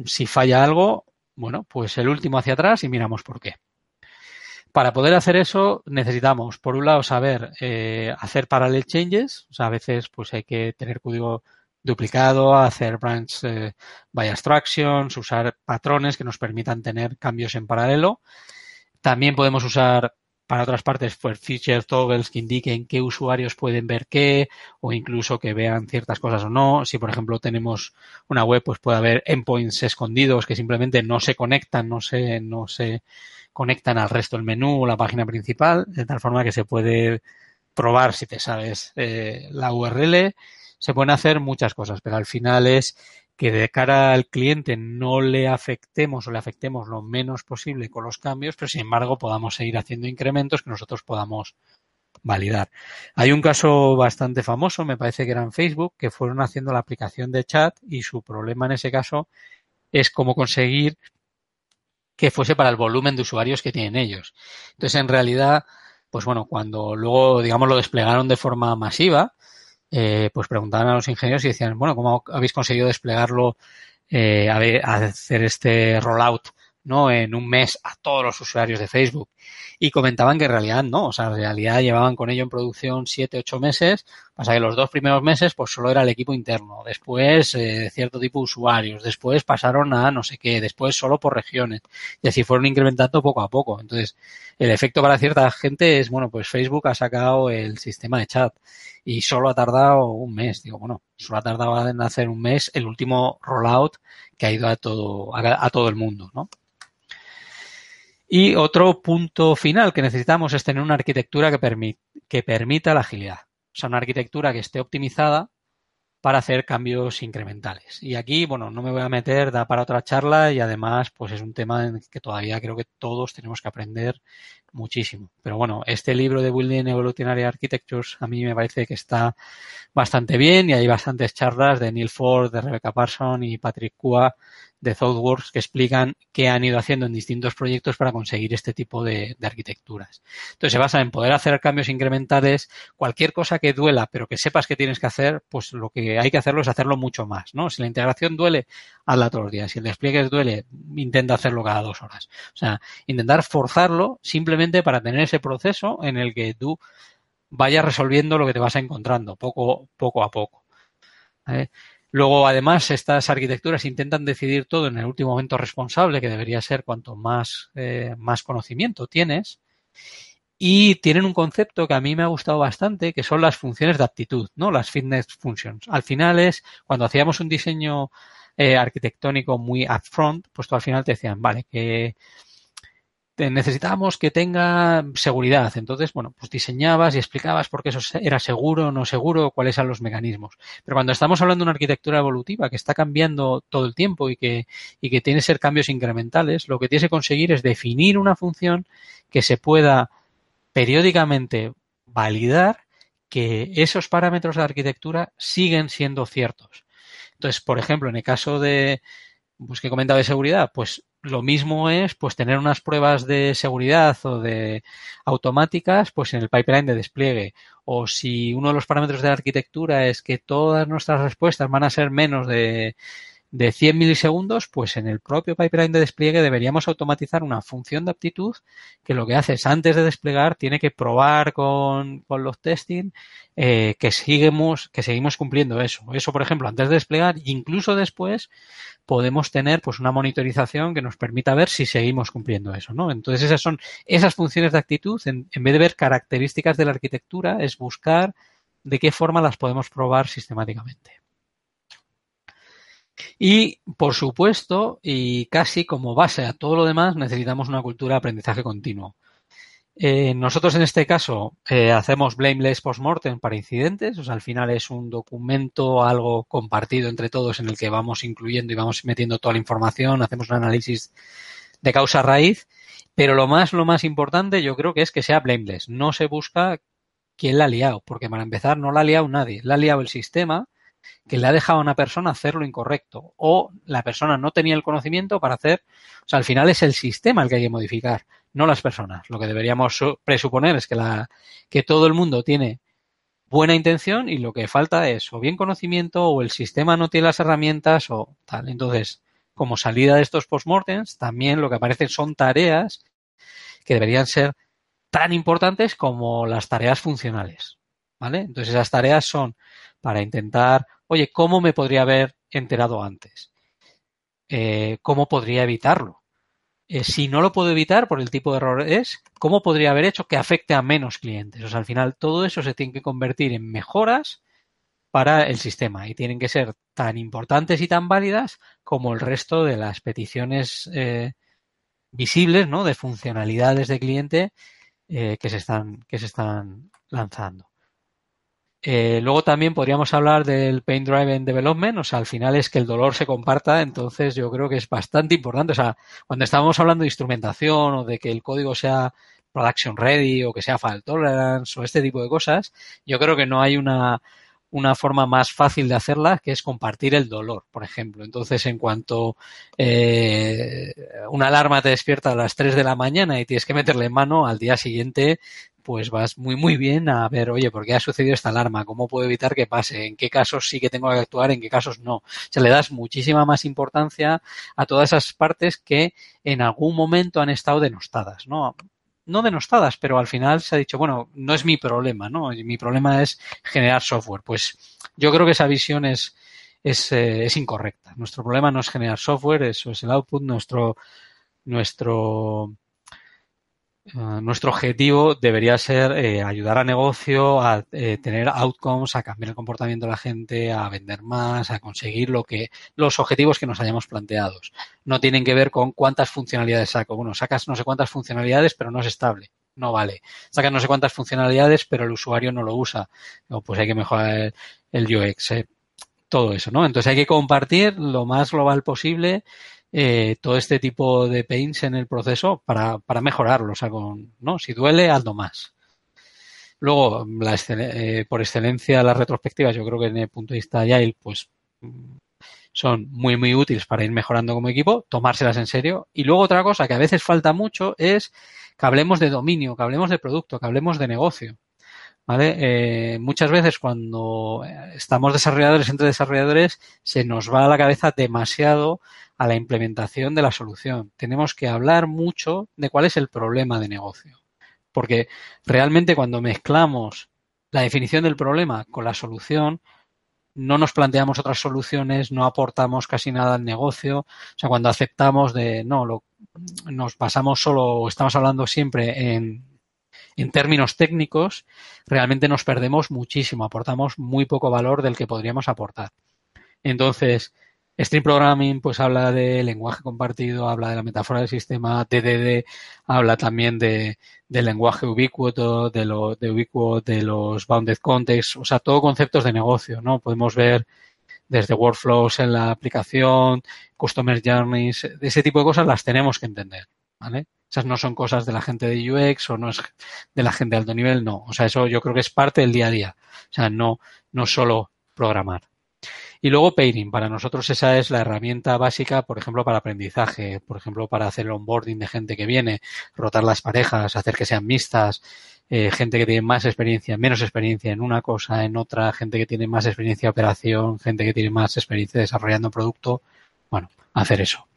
[SPEAKER 3] si falla algo, bueno, pues el último hacia atrás y miramos por qué. Para poder hacer eso necesitamos, por un lado, saber eh, hacer parallel changes. O sea, a veces pues hay que tener código duplicado, hacer branch eh, by abstractions, usar patrones que nos permitan tener cambios en paralelo. También podemos usar para otras partes pues, feature toggles que indiquen qué usuarios pueden ver qué o incluso que vean ciertas cosas o no. Si, por ejemplo, tenemos una web, pues puede haber endpoints escondidos que simplemente no se conectan, no se, no se conectan al resto del menú o la página principal, de tal forma que se puede probar si te sabes eh, la URL. Se pueden hacer muchas cosas, pero al final es que de cara al cliente no le afectemos o le afectemos lo menos posible con los cambios, pero sin embargo podamos seguir haciendo incrementos que nosotros podamos validar. Hay un caso bastante famoso, me parece que era en Facebook, que fueron haciendo la aplicación de chat y su problema en ese caso es cómo conseguir que fuese para el volumen de usuarios que tienen ellos. Entonces, en realidad, pues bueno, cuando luego, digamos, lo desplegaron de forma masiva, eh, pues preguntaban a los ingenieros y decían, bueno, ¿cómo habéis conseguido desplegarlo, eh, a hacer este rollout ¿no? En un mes a todos los usuarios de Facebook. Y comentaban que en realidad no, o sea, en realidad llevaban con ello en producción siete, ocho meses, pasa que los dos primeros meses pues solo era el equipo interno, después eh, cierto tipo de usuarios, después pasaron a no sé qué, después solo por regiones, y así fueron incrementando poco a poco. Entonces, el efecto para cierta gente es, bueno, pues Facebook ha sacado el sistema de chat y solo ha tardado un mes. Digo, bueno, solo ha tardado en hacer un mes el último rollout que ha ido a todo, a, a todo el mundo, ¿no? Y otro punto final que necesitamos es tener una arquitectura que, que permita la agilidad. Sea, una arquitectura que esté optimizada para hacer cambios incrementales. Y aquí, bueno, no me voy a meter, da para otra charla y además, pues es un tema en que todavía creo que todos tenemos que aprender muchísimo. Pero bueno, este libro de Building Evolutionary Architectures a mí me parece que está bastante bien y hay bastantes charlas de Neil Ford, de Rebecca Parson y Patrick Kua de ThoughtWorks que explican qué han ido haciendo en distintos proyectos para conseguir este tipo de, arquitecturas. Entonces se basa en poder hacer cambios incrementales, cualquier cosa que duela, pero que sepas que tienes que hacer, pues lo que hay que hacerlo es hacerlo mucho más, ¿no? Si la integración duele, hazla todos los días. Si el despliegue duele, intenta hacerlo cada dos horas. O sea, intentar forzarlo simplemente para tener ese proceso en el que tú vayas resolviendo lo que te vas encontrando poco, poco a poco. Luego, además, estas arquitecturas intentan decidir todo en el último momento responsable, que debería ser cuanto más, eh, más conocimiento tienes. Y tienen un concepto que a mí me ha gustado bastante, que son las funciones de aptitud, ¿no? Las fitness functions. Al final es, cuando hacíamos un diseño eh, arquitectónico muy upfront, pues tú al final te decían, vale, que necesitábamos que tenga seguridad. Entonces, bueno, pues diseñabas y explicabas por qué eso era seguro no seguro, cuáles eran los mecanismos. Pero cuando estamos hablando de una arquitectura evolutiva que está cambiando todo el tiempo y que, y que tiene que ser cambios incrementales, lo que tienes que conseguir es definir una función que se pueda periódicamente validar que esos parámetros de arquitectura siguen siendo ciertos. Entonces, por ejemplo, en el caso de, pues que comentaba de seguridad, pues lo mismo es pues tener unas pruebas de seguridad o de automáticas pues en el pipeline de despliegue. O si uno de los parámetros de la arquitectura es que todas nuestras respuestas van a ser menos de de 100 milisegundos, pues en el propio pipeline de despliegue deberíamos automatizar una función de aptitud que lo que hace es antes de desplegar tiene que probar con, con los testing eh, que seguimos que seguimos cumpliendo eso. Eso, por ejemplo, antes de desplegar, incluso después podemos tener pues una monitorización que nos permita ver si seguimos cumpliendo eso, ¿no? Entonces esas son esas funciones de actitud en, en vez de ver características de la arquitectura es buscar de qué forma las podemos probar sistemáticamente. Y, por supuesto, y casi como base a todo lo demás, necesitamos una cultura de aprendizaje continuo. Eh, nosotros en este caso eh, hacemos blameless postmortem para incidentes, o sea, al final es un documento, algo compartido entre todos en el que vamos incluyendo y vamos metiendo toda la información, hacemos un análisis de causa raíz, pero lo más, lo más importante yo creo que es que sea blameless. No se busca quién la ha liado, porque para empezar no la ha liado nadie, la ha liado el sistema que le ha dejado a una persona hacer lo incorrecto o la persona no tenía el conocimiento para hacer, o sea, al final es el sistema el que hay que modificar no las personas. Lo que deberíamos presuponer es que, la, que todo el mundo tiene buena intención y lo que falta es o bien conocimiento o el sistema no tiene las herramientas o tal. Entonces, como salida de estos postmortems, también lo que aparecen son tareas que deberían ser tan importantes como las tareas funcionales. ¿Vale? Entonces, esas tareas son para intentar, oye, ¿cómo me podría haber enterado antes? Eh, ¿Cómo podría evitarlo? Eh, si no lo puedo evitar por el tipo de error es, ¿cómo podría haber hecho que afecte a menos clientes? O sea, al final todo eso se tiene que convertir en mejoras para el sistema y tienen que ser tan importantes y tan válidas como el resto de las peticiones eh, visibles, ¿no? De funcionalidades de cliente que se están que se están lanzando. Eh, luego también podríamos hablar del Pain Driven Development, o sea, al final es que el dolor se comparta, entonces yo creo que es bastante importante. O sea, cuando estábamos hablando de instrumentación o de que el código sea production ready o que sea fault tolerance o este tipo de cosas, yo creo que no hay una, una forma más fácil de hacerla que es compartir el dolor, por ejemplo. Entonces, en cuanto eh, una alarma te despierta a las 3 de la mañana y tienes que meterle mano, al día siguiente pues vas muy muy bien a ver, oye, ¿por qué ha sucedido esta alarma? ¿Cómo puedo evitar que pase? ¿En qué casos sí que tengo que actuar? ¿En qué casos no? Se le das muchísima más importancia a todas esas partes que en algún momento han estado denostadas, ¿no? No denostadas, pero al final se ha dicho, bueno, no es mi problema, ¿no? Mi problema es generar software. Pues yo creo que esa visión es, es, eh, es incorrecta. Nuestro problema no es generar software, eso es el output, nuestro, nuestro, Ah, nuestro objetivo debería ser eh, ayudar a negocio a eh, tener outcomes, a cambiar el comportamiento de la gente, a vender más, a conseguir lo que los objetivos que nos hayamos planteado. No tienen que ver con cuántas funcionalidades saco. Bueno, sacas no sé cuántas funcionalidades, pero no es estable. No vale. Sacas no sé cuántas funcionalidades, pero el usuario no lo usa. pues hay que mejorar el, UX. Eh, todo eso, ¿no? Entonces hay que compartir lo más global posible eh, todo este tipo de pains en el proceso para, para mejorarlo. O sea, ¿no? Si duele, hazlo más. Luego, la, eh, por excelencia, las retrospectivas, yo creo que en el punto de vista Agile, pues son muy, muy útiles para ir mejorando como equipo, tomárselas en serio. Y luego otra cosa que a veces falta mucho es que hablemos de dominio, que hablemos de producto, que hablemos de negocio. ¿Vale? Eh, muchas veces cuando estamos desarrolladores entre desarrolladores se nos va a la cabeza demasiado a la implementación de la solución. Tenemos que hablar mucho de cuál es el problema de negocio. Porque realmente cuando mezclamos la definición del problema con la solución, no nos planteamos otras soluciones, no aportamos casi nada al negocio. O sea, cuando aceptamos de no, lo, nos basamos solo estamos hablando siempre en, en términos técnicos, realmente nos perdemos muchísimo, aportamos muy poco valor del que podríamos aportar. Entonces, Stream Programming pues habla de lenguaje compartido, habla de la metáfora del sistema, DDD habla también de, del lenguaje ubicuo, de, lo, de ubicuo, de los bounded contexts, o sea, todo conceptos de negocio, ¿no? Podemos ver desde workflows en la aplicación, customer journeys, ese tipo de cosas las tenemos que entender, ¿vale? Esas no son cosas de la gente de UX o no es de la gente de alto nivel, no. O sea, eso yo creo que es parte del día a día. O sea, no, no solo programar. Y luego Pairing, para nosotros esa es la herramienta básica, por ejemplo, para aprendizaje, por ejemplo, para hacer el onboarding de gente que viene, rotar las parejas, hacer que sean mixtas, eh, gente que tiene más experiencia, menos experiencia en una cosa, en otra, gente que tiene más experiencia de operación, gente que tiene más experiencia desarrollando producto, bueno, hacer eso.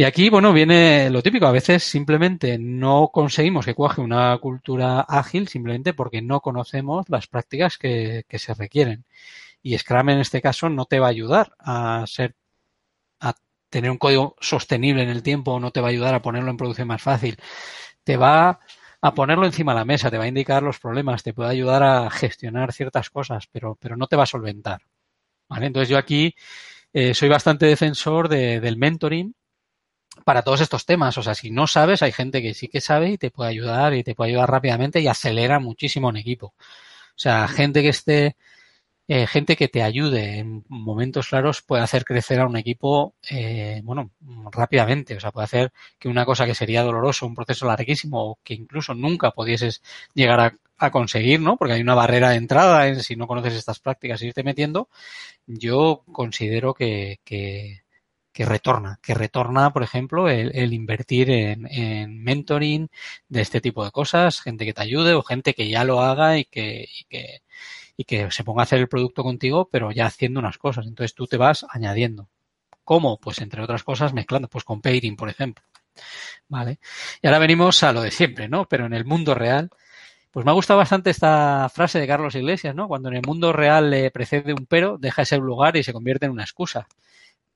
[SPEAKER 3] Y aquí, bueno, viene lo típico. A veces simplemente no conseguimos que cuaje una cultura ágil simplemente porque no conocemos las prácticas que, que se requieren. Y Scrum en este caso no te va a ayudar a ser, a tener un código sostenible en el tiempo, no te va a ayudar a ponerlo en producción más fácil. Te va a ponerlo encima de la mesa, te va a indicar los problemas, te puede ayudar a gestionar ciertas cosas, pero, pero no te va a solventar. ¿Vale? Entonces yo aquí eh, soy bastante defensor de, del mentoring para todos estos temas. O sea, si no sabes, hay gente que sí que sabe y te puede ayudar y te puede ayudar rápidamente y acelera muchísimo un equipo. O sea, gente que esté eh, gente que te ayude en momentos claros puede hacer crecer a un equipo, eh, bueno, rápidamente. O sea, puede hacer que una cosa que sería doloroso, un proceso larguísimo, o que incluso nunca pudieses llegar a, conseguir, ¿no? Porque hay una barrera de entrada en si no conoces estas prácticas irte metiendo. Yo considero que, que retorna, que retorna, por ejemplo, el, invertir en, en, mentoring de este tipo de cosas, gente que te ayude o gente que ya lo haga y que, y que y que se ponga a hacer el producto contigo, pero ya haciendo unas cosas. Entonces tú te vas añadiendo. ¿Cómo? Pues entre otras cosas mezclando, pues con pairing, por ejemplo. ¿Vale? Y ahora venimos a lo de siempre, ¿no? Pero en el mundo real, pues me ha gustado bastante esta frase de Carlos Iglesias, ¿no? Cuando en el mundo real le precede un pero, deja un lugar y se convierte en una excusa.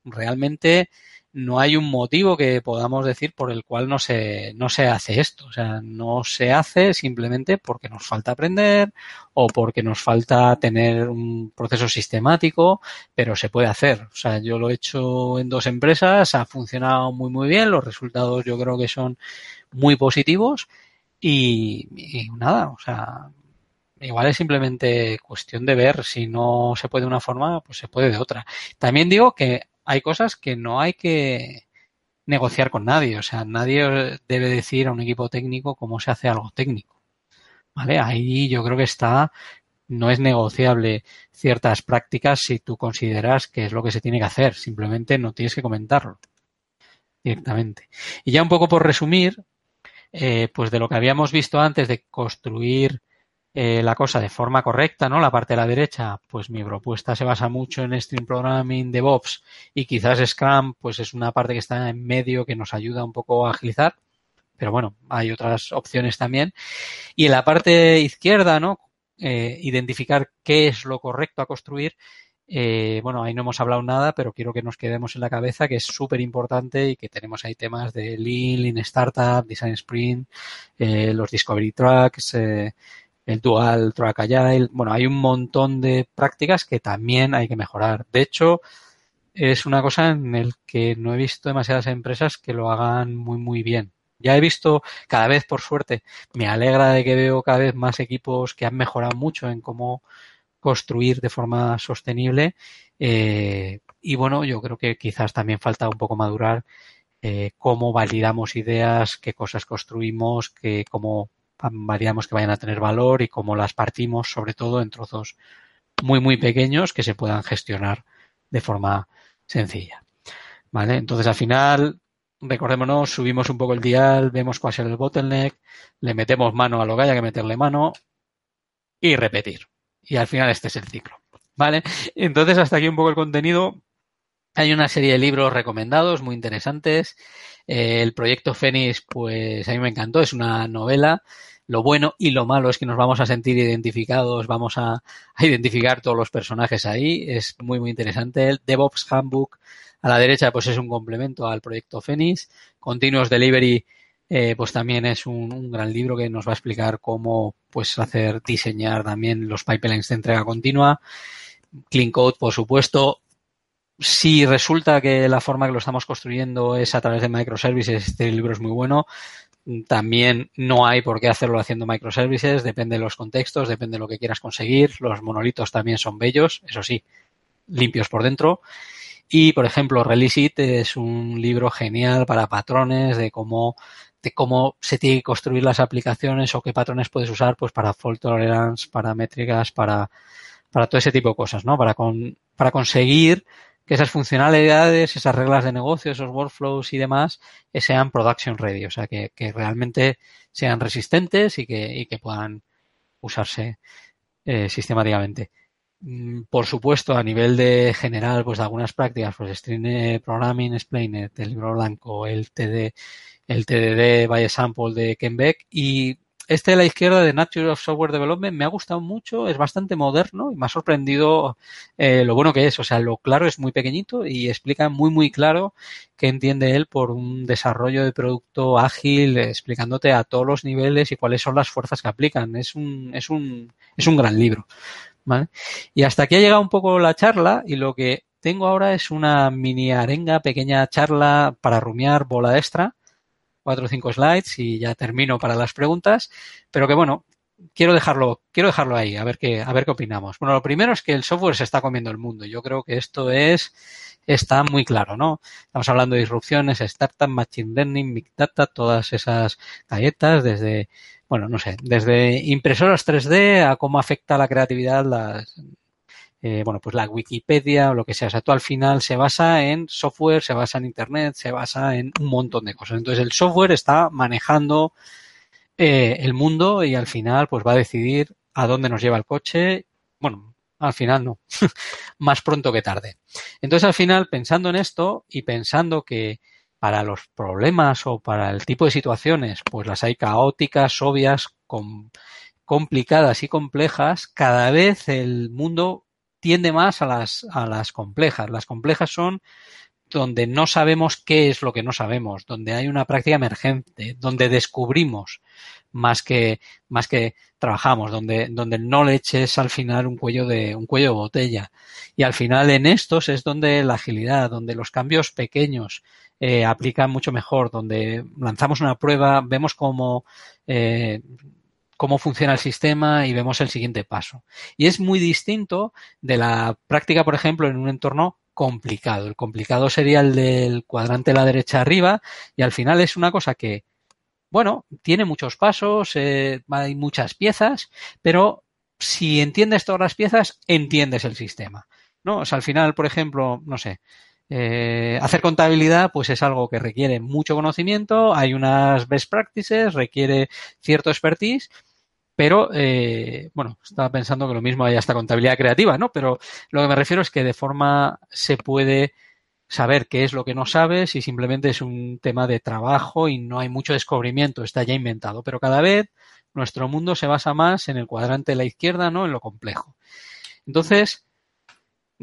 [SPEAKER 3] Realmente no hay un motivo que podamos decir por el cual no se, no se hace esto. O sea, no se hace simplemente porque nos falta aprender o porque nos falta tener un proceso sistemático, pero se puede hacer. O sea, yo lo he hecho en dos empresas, ha funcionado muy, muy bien, los resultados yo creo que son muy positivos y, y nada, o sea, igual es simplemente cuestión de ver si no se puede de una forma, pues se puede de otra. También digo que hay cosas que no hay que negociar con nadie. O sea, nadie debe decir a un equipo técnico cómo se hace algo técnico. ¿Vale? Ahí yo creo que está, no es negociable ciertas prácticas si tú consideras que es lo que se tiene que hacer. Simplemente no tienes que comentarlo directamente. Y ya un poco por resumir, eh, pues de lo que habíamos visto antes de construir eh, la cosa de forma correcta, ¿no? La parte de la derecha, pues mi propuesta se basa mucho en Stream Programming, DevOps y quizás Scrum, pues es una parte que está en medio que nos ayuda un poco a agilizar. Pero bueno, hay otras opciones también. Y en la parte izquierda, ¿no? Eh, identificar qué es lo correcto a construir. Eh, bueno, ahí no hemos hablado nada, pero quiero que nos quedemos en la cabeza que es súper importante y que tenemos ahí temas de Lean, Lean Startup, Design Sprint, eh, los Discovery Tracks, eh, el Dual Track Agile. Bueno, hay un montón de prácticas que también hay que mejorar. De hecho, es una cosa en el que no he visto demasiadas empresas que lo hagan muy, muy bien. Ya he visto cada vez, por suerte, me alegra de que veo cada vez más equipos que han mejorado mucho en cómo construir de forma sostenible. Eh, y bueno, yo creo que quizás también falta un poco madurar eh, cómo validamos ideas, qué cosas construimos, que cómo variamos que vayan a tener valor y cómo las partimos, sobre todo en trozos muy, muy pequeños que se puedan gestionar de forma sencilla. ¿Vale? Entonces, al final, recordémonos, subimos un poco el dial, vemos cuál es el bottleneck, le metemos mano a lo que haya que meterle mano y repetir. Y al final este es el ciclo. ¿Vale? Entonces, hasta aquí un poco el contenido. Hay una serie de libros recomendados muy interesantes. Eh, el proyecto Fénix, pues a mí me encantó, es una novela. Lo bueno y lo malo es que nos vamos a sentir identificados, vamos a, identificar todos los personajes ahí. Es muy, muy interesante. El DevOps Handbook a la derecha, pues es un complemento al proyecto Fénix. Continuous Delivery, eh, pues también es un, un, gran libro que nos va a explicar cómo pues hacer diseñar también los pipelines de entrega continua. Clean Code, por supuesto, si resulta que la forma que lo estamos construyendo es a través de microservices, este libro es muy bueno. También no hay por qué hacerlo haciendo microservices, depende de los contextos, depende de lo que quieras conseguir. Los monolitos también son bellos, eso sí, limpios por dentro. Y, por ejemplo, Release It es un libro genial para patrones de cómo, de cómo se tiene que construir las aplicaciones o qué patrones puedes usar pues para fault tolerance, para métricas, para, para todo ese tipo de cosas, ¿no? Para, con, para conseguir que esas funcionalidades, esas reglas de negocio, esos workflows y demás eh, sean production ready, o sea, que, realmente sean resistentes y que, y que puedan usarse eh, sistemáticamente. Mm, por supuesto, a nivel de general, pues de algunas prácticas, pues String Programming Explainer el libro blanco, el TD, el TDD by Example de Ken Beck y este de la izquierda de Nature of Software Development me ha gustado mucho, es bastante moderno y me ha sorprendido eh, lo bueno que es. O sea, lo claro es muy pequeñito y explica muy, muy claro qué entiende él por un desarrollo de producto ágil, explicándote a todos los niveles y cuáles son las fuerzas que aplican. Es un, es un, es un gran libro. ¿vale? Y hasta aquí ha llegado un poco la charla y lo que tengo ahora es una mini arenga, pequeña charla para rumiar bola extra, cuatro o cinco slides y ya termino para las preguntas, pero que bueno, quiero dejarlo, quiero dejarlo ahí, a ver qué, a ver qué opinamos. Bueno, lo primero es que el software se está comiendo el mundo. Yo creo que esto es, está muy claro, ¿no? Estamos hablando de disrupciones, startup, machine learning, big data, todas esas galletas, desde, bueno, no sé, desde impresoras 3D a cómo afecta la creatividad las, eh, bueno, pues la Wikipedia o lo que sea. O sea, todo al final se basa en software, se basa en Internet, se basa en un montón de cosas. Entonces, el software está manejando eh, el mundo y al final pues va a decidir a dónde nos lleva el coche. Bueno, al final no, (laughs) más pronto que tarde. Entonces al final pensando en esto y pensando que para los problemas o para el tipo de situaciones pues las hay caóticas, obvias, complicadas y complejas, cada vez el mundo tiende más a las, a las complejas. Las complejas son donde no sabemos qué es lo que no sabemos, donde hay una práctica emergente, donde descubrimos más que, más que trabajamos, donde, donde el knowledge es al final un cuello de, un cuello botella. Y al final en estos es donde la agilidad, donde los cambios pequeños eh, aplican mucho mejor, donde lanzamos una prueba, vemos cómo, eh, cómo funciona el sistema y vemos el siguiente paso. Y es muy distinto de la práctica, por ejemplo, en un entorno complicado. El complicado sería el del cuadrante de la derecha arriba y al final es una cosa que, bueno, tiene muchos pasos, eh, hay muchas piezas, pero si entiendes todas las piezas, entiendes el sistema. ¿no? O al final, por ejemplo, no sé, eh, hacer contabilidad, pues es algo que requiere mucho conocimiento, hay unas best practices, requiere cierto expertise, pero, eh, bueno, estaba pensando que lo mismo hay hasta contabilidad creativa, ¿no? Pero lo que me refiero es que de forma se puede saber qué es lo que no sabes y simplemente es un tema de trabajo y no hay mucho descubrimiento, está ya inventado. Pero cada vez nuestro mundo se basa más en el cuadrante de la izquierda, ¿no? En lo complejo. Entonces,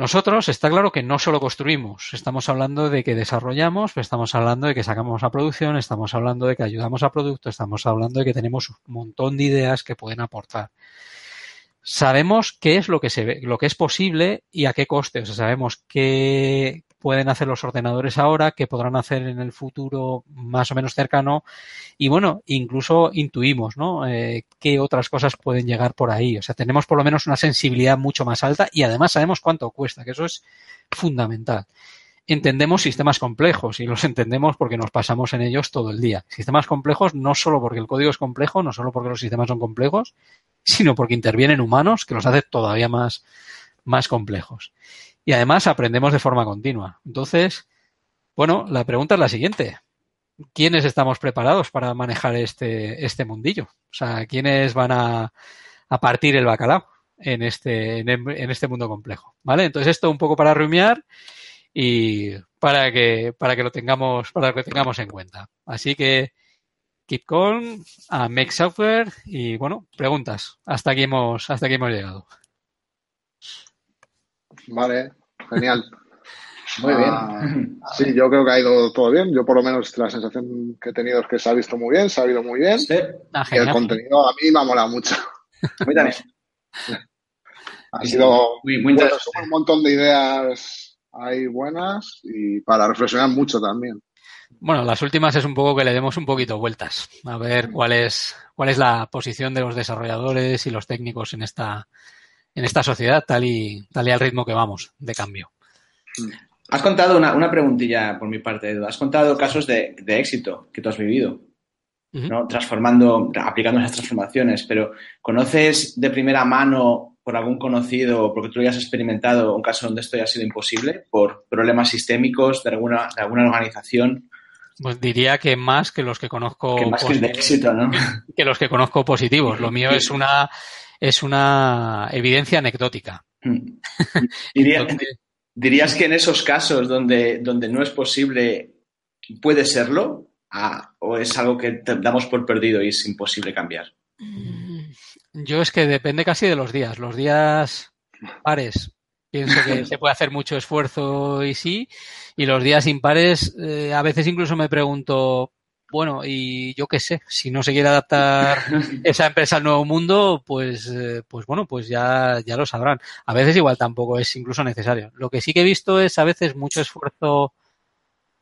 [SPEAKER 3] nosotros está claro que no solo construimos, estamos hablando de que desarrollamos, estamos hablando de que sacamos a producción, estamos hablando de que ayudamos a producto, estamos hablando de que tenemos un montón de ideas que pueden aportar. Sabemos qué es lo que se ve, lo que es posible y a qué coste. O sea, sabemos qué, pueden hacer los ordenadores ahora, que podrán hacer en el futuro más o menos cercano. Y bueno, incluso intuimos, ¿no? Eh, qué otras cosas pueden llegar por ahí. O sea, tenemos por lo menos una sensibilidad mucho más alta y además sabemos cuánto cuesta, que eso es fundamental. Entendemos sistemas complejos y los entendemos porque nos pasamos en ellos todo el día. Sistemas complejos no solo porque el código es complejo, no solo porque los sistemas son complejos, sino porque intervienen humanos que los hace todavía más, más complejos y además aprendemos de forma continua. Entonces, bueno, la pregunta es la siguiente. ¿Quiénes estamos preparados para manejar este, este mundillo? O sea, ¿quiénes van a, a partir el bacalao en este, en, este mundo complejo? ¿Vale? Entonces, esto un poco para rumiar y para que, para que lo tengamos, para que tengamos en cuenta. Así que, keep calm, a make software y bueno, preguntas. Hasta aquí hemos, hasta aquí hemos llegado.
[SPEAKER 1] Vale, genial.
[SPEAKER 2] Muy bien. Ah,
[SPEAKER 1] sí, yo creo que ha ido todo bien. Yo por lo menos la sensación que he tenido es que se ha visto muy bien, se ha ido muy bien. Sí. Ah, y el contenido a mí me ha molado mucho. (laughs)
[SPEAKER 2] Muy bien.
[SPEAKER 1] Ha sido muy, muy un montón de ideas ahí buenas y para reflexionar mucho también.
[SPEAKER 3] Bueno, las últimas es un poco que le demos un poquito vueltas, a ver cuál es, cuál es la posición de los desarrolladores y los técnicos en esta, en esta sociedad tal y, tal y al ritmo que vamos de cambio.
[SPEAKER 2] Has contado una, una preguntilla por mi parte, Edu. Has contado casos de, de éxito que tú has vivido, ¿no? Transformando, aplicando esas transformaciones, pero ¿conoces de primera mano por algún conocido, porque tú lo hayas experimentado, un caso donde esto haya sido imposible por problemas sistémicos de alguna, de alguna organización?
[SPEAKER 3] Pues diría que más que los que conozco.
[SPEAKER 2] Que más que de éxito, ¿no?
[SPEAKER 3] Que los que conozco positivos. Lo mío es (laughs) una es una evidencia anecdótica.
[SPEAKER 2] Mm. (laughs) ¿Dirías que en esos casos donde, donde no es posible, puede serlo? Ah, ¿O es algo que damos por perdido y es imposible cambiar?
[SPEAKER 3] Mm, yo es que depende casi de los días. Los días pares pienso que (laughs) se puede hacer mucho esfuerzo y sí. Y los días impares, eh, a veces incluso me pregunto, bueno, y yo qué sé, si no se quiere adaptar (laughs) esa empresa al nuevo mundo, pues, eh, pues bueno, pues ya, ya lo sabrán. A veces igual tampoco es incluso necesario. Lo que sí que he visto es a veces mucho esfuerzo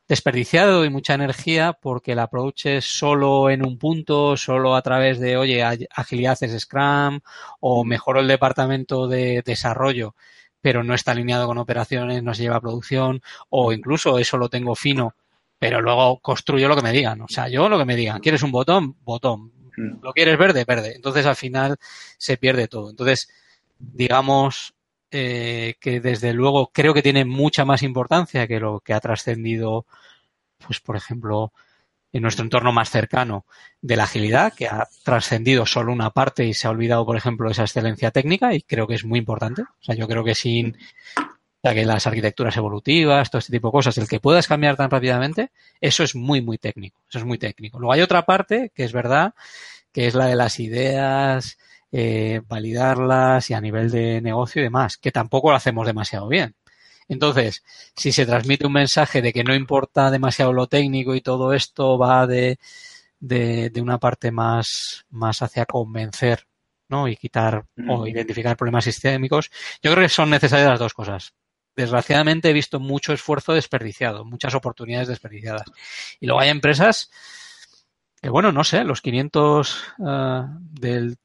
[SPEAKER 3] desperdiciado y mucha energía porque el approach es solo en un punto, solo a través de, oye, agilidad es Scrum o mejoro el departamento de desarrollo, pero no está alineado con operaciones, no se lleva a producción o incluso eso lo tengo fino, pero luego construyo lo que me digan. O sea, yo lo que me digan. ¿Quieres un botón? Botón. Mm. ¿Lo quieres verde? Verde. Entonces al final se pierde todo. Entonces, digamos, eh, que desde luego creo que tiene mucha más importancia que lo que ha trascendido, pues por ejemplo, en nuestro entorno más cercano de la agilidad, que ha trascendido solo una parte y se ha olvidado, por ejemplo, esa excelencia técnica y creo que es muy importante. O sea, yo creo que sin ya que las arquitecturas evolutivas, todo este tipo de cosas, el que puedas cambiar tan rápidamente, eso es muy, muy técnico. Eso es muy técnico. Luego hay otra parte que es verdad, que es la de las ideas, eh, validarlas y a nivel de negocio y demás, que tampoco lo hacemos demasiado bien. Entonces, si se transmite un mensaje de que no importa demasiado lo técnico y todo esto va de, de, una parte más, más hacia convencer ¿no? y quitar o identificar problemas sistémicos, yo creo que son necesarias las dos cosas. Desgraciadamente he visto mucho esfuerzo desperdiciado, muchas oportunidades desperdiciadas. Y luego hay empresas que, bueno, no sé, los 500 eh, del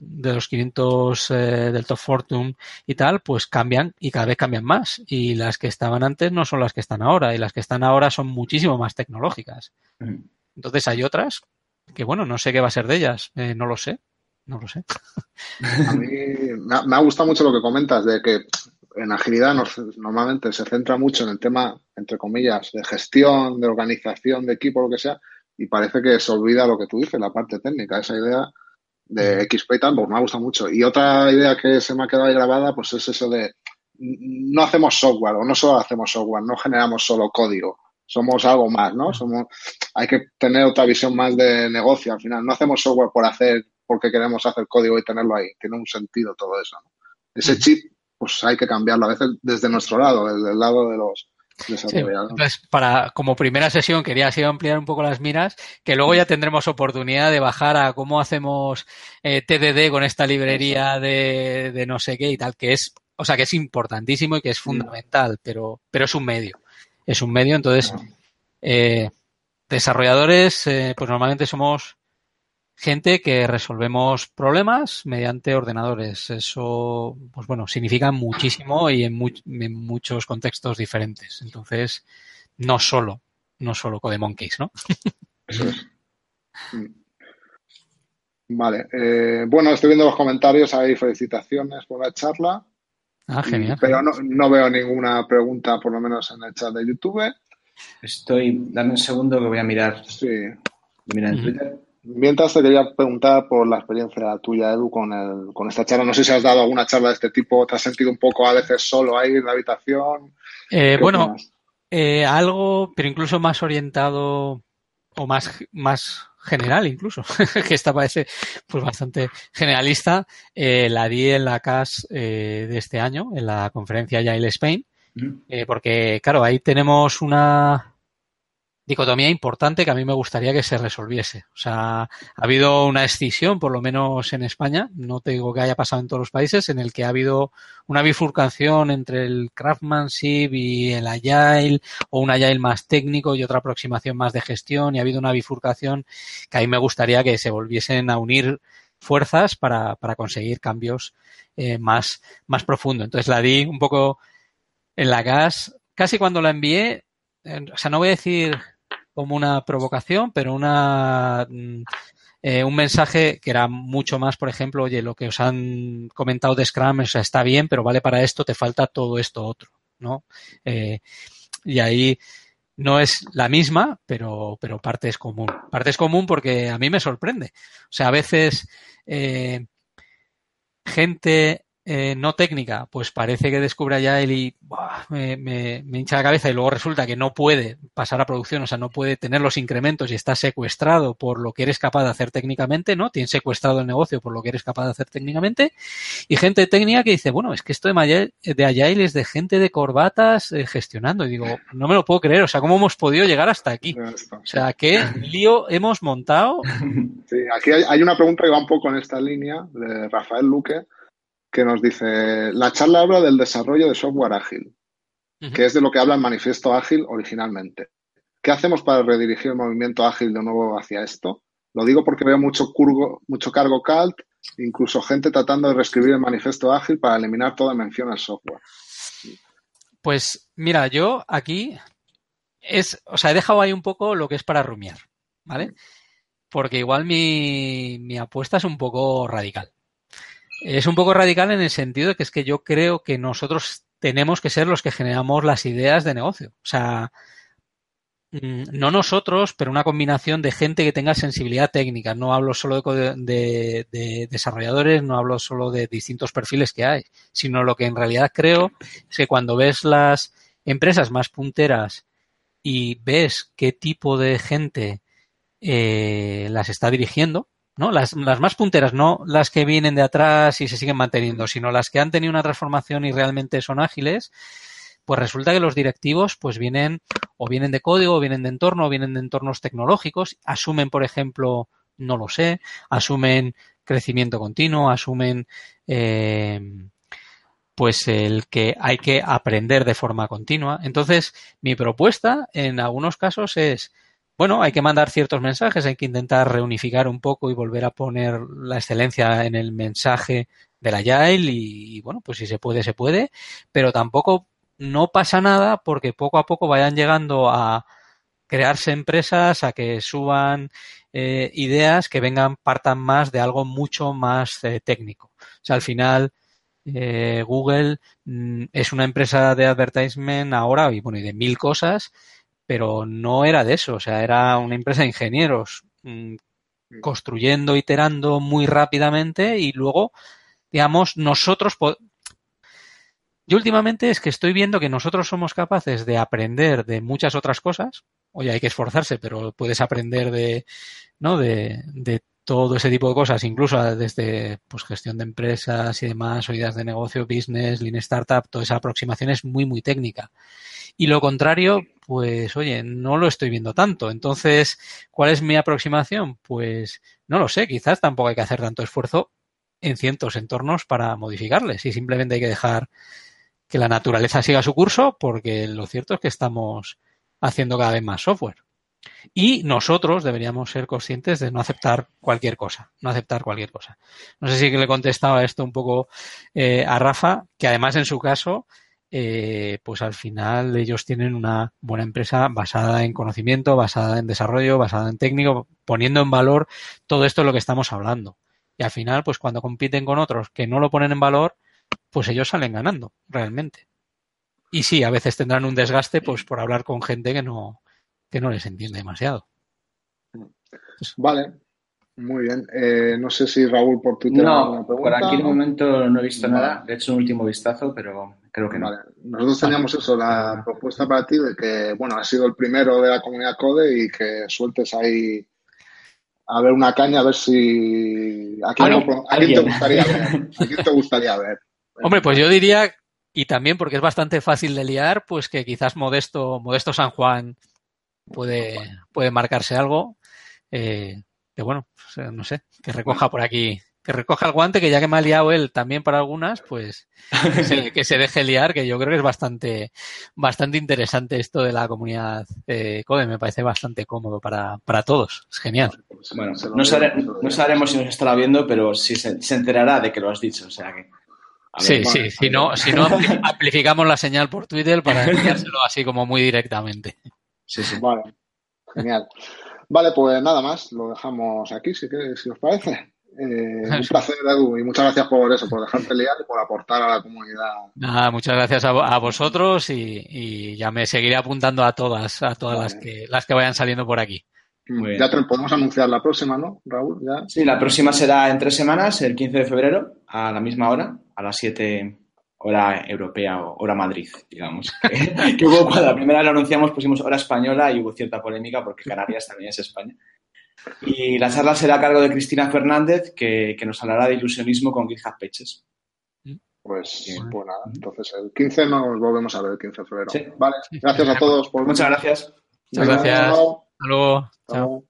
[SPEAKER 3] de los 500 eh, del Top Fortune y tal, pues cambian y cada vez cambian más. Y las que estaban antes no son las que están ahora. Y las que están ahora son muchísimo más tecnológicas. Entonces hay otras que, bueno, no sé qué va a ser de ellas. Eh, no lo sé. No lo sé. (laughs)
[SPEAKER 1] A mí me ha, gustado mucho lo que comentas de que en agilidad normalmente se centra mucho en el tema, entre comillas, de gestión, de organización, de equipo, lo que sea, y parece que se olvida lo que tú dices, la parte técnica, esa idea de XP y tal, pues me ha gustado mucho. Y otra idea que se me ha quedado ahí grabada, pues es eso de no hacemos software o no solo hacemos software, no generamos solo código, somos algo más, ¿no? Somos, hay que tener otra visión más de negocio al final. No hacemos software por hacer, porque queremos hacer código y tenerlo ahí. Tiene un sentido todo eso. ¿no? Ese chip, pues hay que cambiarlo a veces desde nuestro lado, desde el lado de los,
[SPEAKER 3] entonces, para, como primera sesión quería así ampliar un poco las miras, que luego ya tendremos oportunidad de bajar a cómo hacemos eh, TDD con esta librería de, de, no sé qué y tal, que es, o sea, que es importantísimo y que es fundamental, pero, pero es un medio. Es un medio, entonces, eh, desarrolladores, eh, pues normalmente somos gente que resolvemos problemas mediante ordenadores. Eso, pues bueno, significa muchísimo y en, muchos contextos diferentes. Entonces, no solo, no solo Monkeys, ¿no? Eso es.
[SPEAKER 1] Vale. Eh, bueno, estoy viendo los comentarios. Hay felicitaciones por la charla.
[SPEAKER 3] Ah, genial.
[SPEAKER 1] Pero no, veo ninguna pregunta, por lo menos en el chat de YouTube.
[SPEAKER 2] Estoy, dame un segundo que voy a mirar.
[SPEAKER 1] Sí.
[SPEAKER 2] Mira en Twitter.
[SPEAKER 1] Mientras te quería preguntar por la experiencia tuya, Edu, con, el, con esta charla. No sé si has dado alguna charla de este tipo, te has sentido un poco a veces solo ahí en la habitación.
[SPEAKER 3] Eh, bueno, eh, algo, pero incluso más orientado o más, más general incluso, (laughs) que esta parece pues bastante generalista, eh, la di en la CAS de este año, en la conferencia Yael Spain, porque claro, ahí tenemos una dicotomía importante que a mí me gustaría que se resolviese. O sea, ha habido una escisión, por lo menos en España, no te digo que haya pasado en todos los países, en el que ha habido una bifurcación entre el craftsmanship y el agile, o un agile más técnico y otra aproximación más de gestión, y ha habido una bifurcación que a mí me gustaría que se volviesen a unir fuerzas para, para conseguir cambios eh, más, más profundos. Entonces la di un poco en la gas, casi cuando la envié, o sea, no voy a decir como una provocación, pero una mm, eh, un mensaje que era mucho más, por ejemplo, oye, lo que os han comentado de Scrum, o sea, está bien, pero vale para esto, te falta todo esto otro, ¿no? Eh, y ahí no es la misma, pero, pero parte es común. Parte es común porque a mí me sorprende. O sea, a veces eh, gente no técnica, pues parece que descubre ya el y me, me, hincha la cabeza y luego resulta que no puede pasar a producción, o sea, no puede tener los incrementos y está secuestrado por lo que eres capaz de hacer técnicamente, ¿no? Tienes secuestrado el negocio por lo que eres capaz de hacer técnicamente. Y gente técnica que dice, bueno, es que esto de, Agile, de Agile es de gente de corbatas eh, gestionando. Y digo, no me lo puedo creer, o sea, ¿cómo hemos podido llegar hasta aquí? O sea, ¿qué lío hemos montado? (laughs)
[SPEAKER 1] Sí, aquí hay, hay una pregunta que va un poco en esta línea de Rafael Luque que nos dice, la charla habla del desarrollo de software ágil, que es de lo que habla el manifiesto ágil originalmente. ¿Qué hacemos para redirigir el movimiento ágil de nuevo hacia esto? Lo digo porque veo mucho, curgo, mucho cargo calt, incluso gente tratando de reescribir el manifiesto ágil para eliminar toda mención al software.
[SPEAKER 3] Pues mira, yo aquí es, o sea, he dejado ahí un poco lo que es para rumiar, ¿vale? Porque igual mi, mi apuesta es un poco radical. Es un poco radical en el sentido de que es que yo creo que nosotros tenemos que ser los que generamos las ideas de negocio. O sea, mm, no nosotros, pero una combinación de gente que tenga sensibilidad técnica. No hablo solo de, desarrolladores, no hablo solo de distintos perfiles que hay, sino lo que en realidad creo es que cuando ves las empresas más punteras y ves qué tipo de gente eh, las está dirigiendo, ¿no? Las, más punteras, no las que vienen de atrás y se siguen manteniendo, sino las que han tenido una transformación y realmente son ágiles, pues resulta que los directivos pues vienen o vienen de código, o vienen de entorno, o vienen de entornos tecnológicos, asumen, por ejemplo, no lo sé, asumen crecimiento continuo, asumen eh, pues el que hay que aprender de forma continua. Entonces, mi propuesta en algunos casos es bueno, hay que mandar ciertos mensajes, hay que intentar reunificar un poco y volver a poner la excelencia en el mensaje de la Agile y, bueno, pues si se puede, se puede, pero tampoco no pasa nada porque poco a poco vayan llegando a crearse empresas, a que suban eh, ideas que vengan, partan más de algo mucho más eh, técnico. O sea, al final, eh, Google mm, es una empresa de advertisement ahora y bueno, y de mil cosas, pero no era de eso, o sea, era una empresa de ingenieros mm, construyendo, iterando muy rápidamente y luego, digamos, nosotros... Yo últimamente es que estoy viendo que nosotros somos capaces de aprender de muchas otras cosas. Oye, hay que esforzarse, pero puedes aprender de, ¿no? De, de todo ese tipo de cosas, incluso desde pues, gestión de empresas y demás, o ideas de negocio, business, lean startup, toda esa aproximación es muy, muy técnica. Y lo contrario, pues oye, no lo estoy viendo tanto. Entonces, ¿cuál es mi aproximación? Pues no lo sé, quizás tampoco hay que hacer tanto esfuerzo en ciertos entornos para modificarles y simplemente hay que dejar que la naturaleza siga su curso porque lo cierto es que estamos haciendo cada vez más software. Y nosotros deberíamos ser conscientes de no aceptar cualquier cosa, no aceptar cualquier cosa. No sé si le contestaba esto un poco eh, a Rafa, que además en su caso eh, pues al final ellos tienen una buena empresa basada en conocimiento, basada en desarrollo, basada en técnico, poniendo en valor todo esto de lo que estamos hablando. Y al final, pues cuando compiten con otros que no lo ponen en valor, pues ellos salen ganando, realmente. Y sí, a veces tendrán un desgaste, pues por hablar con gente que no, que no les entiende demasiado.
[SPEAKER 1] Vale, muy bien. Eh, no sé si Raúl por Twitter.
[SPEAKER 2] No, por aquí de momento no he visto nada. He hecho un último vistazo, pero creo que no.
[SPEAKER 1] Nosotros teníamos eso, la propuesta para ti de que, bueno, has sido el primero de la comunidad Code y que sueltes ahí a ver una caña, a ver si. ¿A quién, te gustaría ver? (laughs) ¿A quién te gustaría ver?
[SPEAKER 3] Hombre, pues yo diría, y también porque es bastante fácil de liar, pues que quizás Modesto, Modesto San Juan puede, puede marcarse algo. Eh, que bueno, no sé, que recoja por aquí, que recoja el guante, que ya que me ha liado él también para algunas, pues (laughs) que se, deje liar, que yo creo que es bastante, bastante interesante esto de la comunidad eh, CODE, me parece bastante cómodo para, para todos, es genial.
[SPEAKER 2] Bueno, no, sabremos si nos estará viendo, pero sí se, enterará de que lo has dicho, o sea que...
[SPEAKER 3] sí, sí, si no, si no (laughs) amplificamos la señal por Twitter para enviárselo así como muy directamente.
[SPEAKER 1] Sí, sí. Vale, genial. Vale, pues nada más, lo dejamos aquí, si, si os parece. Eh, un (laughs) placer, Edu, y muchas gracias por eso, por dejarte liar y por aportar a la comunidad.
[SPEAKER 3] Nada, muchas gracias a, vosotros y, ya me seguiré apuntando a todas, a todas las que las que vayan saliendo por aquí.
[SPEAKER 1] ya podemos anunciar la próxima, ¿no, Raúl?
[SPEAKER 2] Sí, la próxima será en tres semanas, el 15 de febrero, a la misma hora, a las 7 hora europea o hora Madrid, digamos. (laughs) Que, hubo cuando la primera lo anunciamos pusimos hora española y hubo cierta polémica porque Canarias también es España. Y la charla será a cargo de Cristina Fernández, que, nos hablará de ilusionismo con GitHub Pages.
[SPEAKER 1] Pues, pues nada, entonces el 15 nos volvemos a ver el 15 de febrero. Vale, gracias a todos.
[SPEAKER 2] Muchas gracias.
[SPEAKER 3] Muchas gracias. Hasta luego. Chao.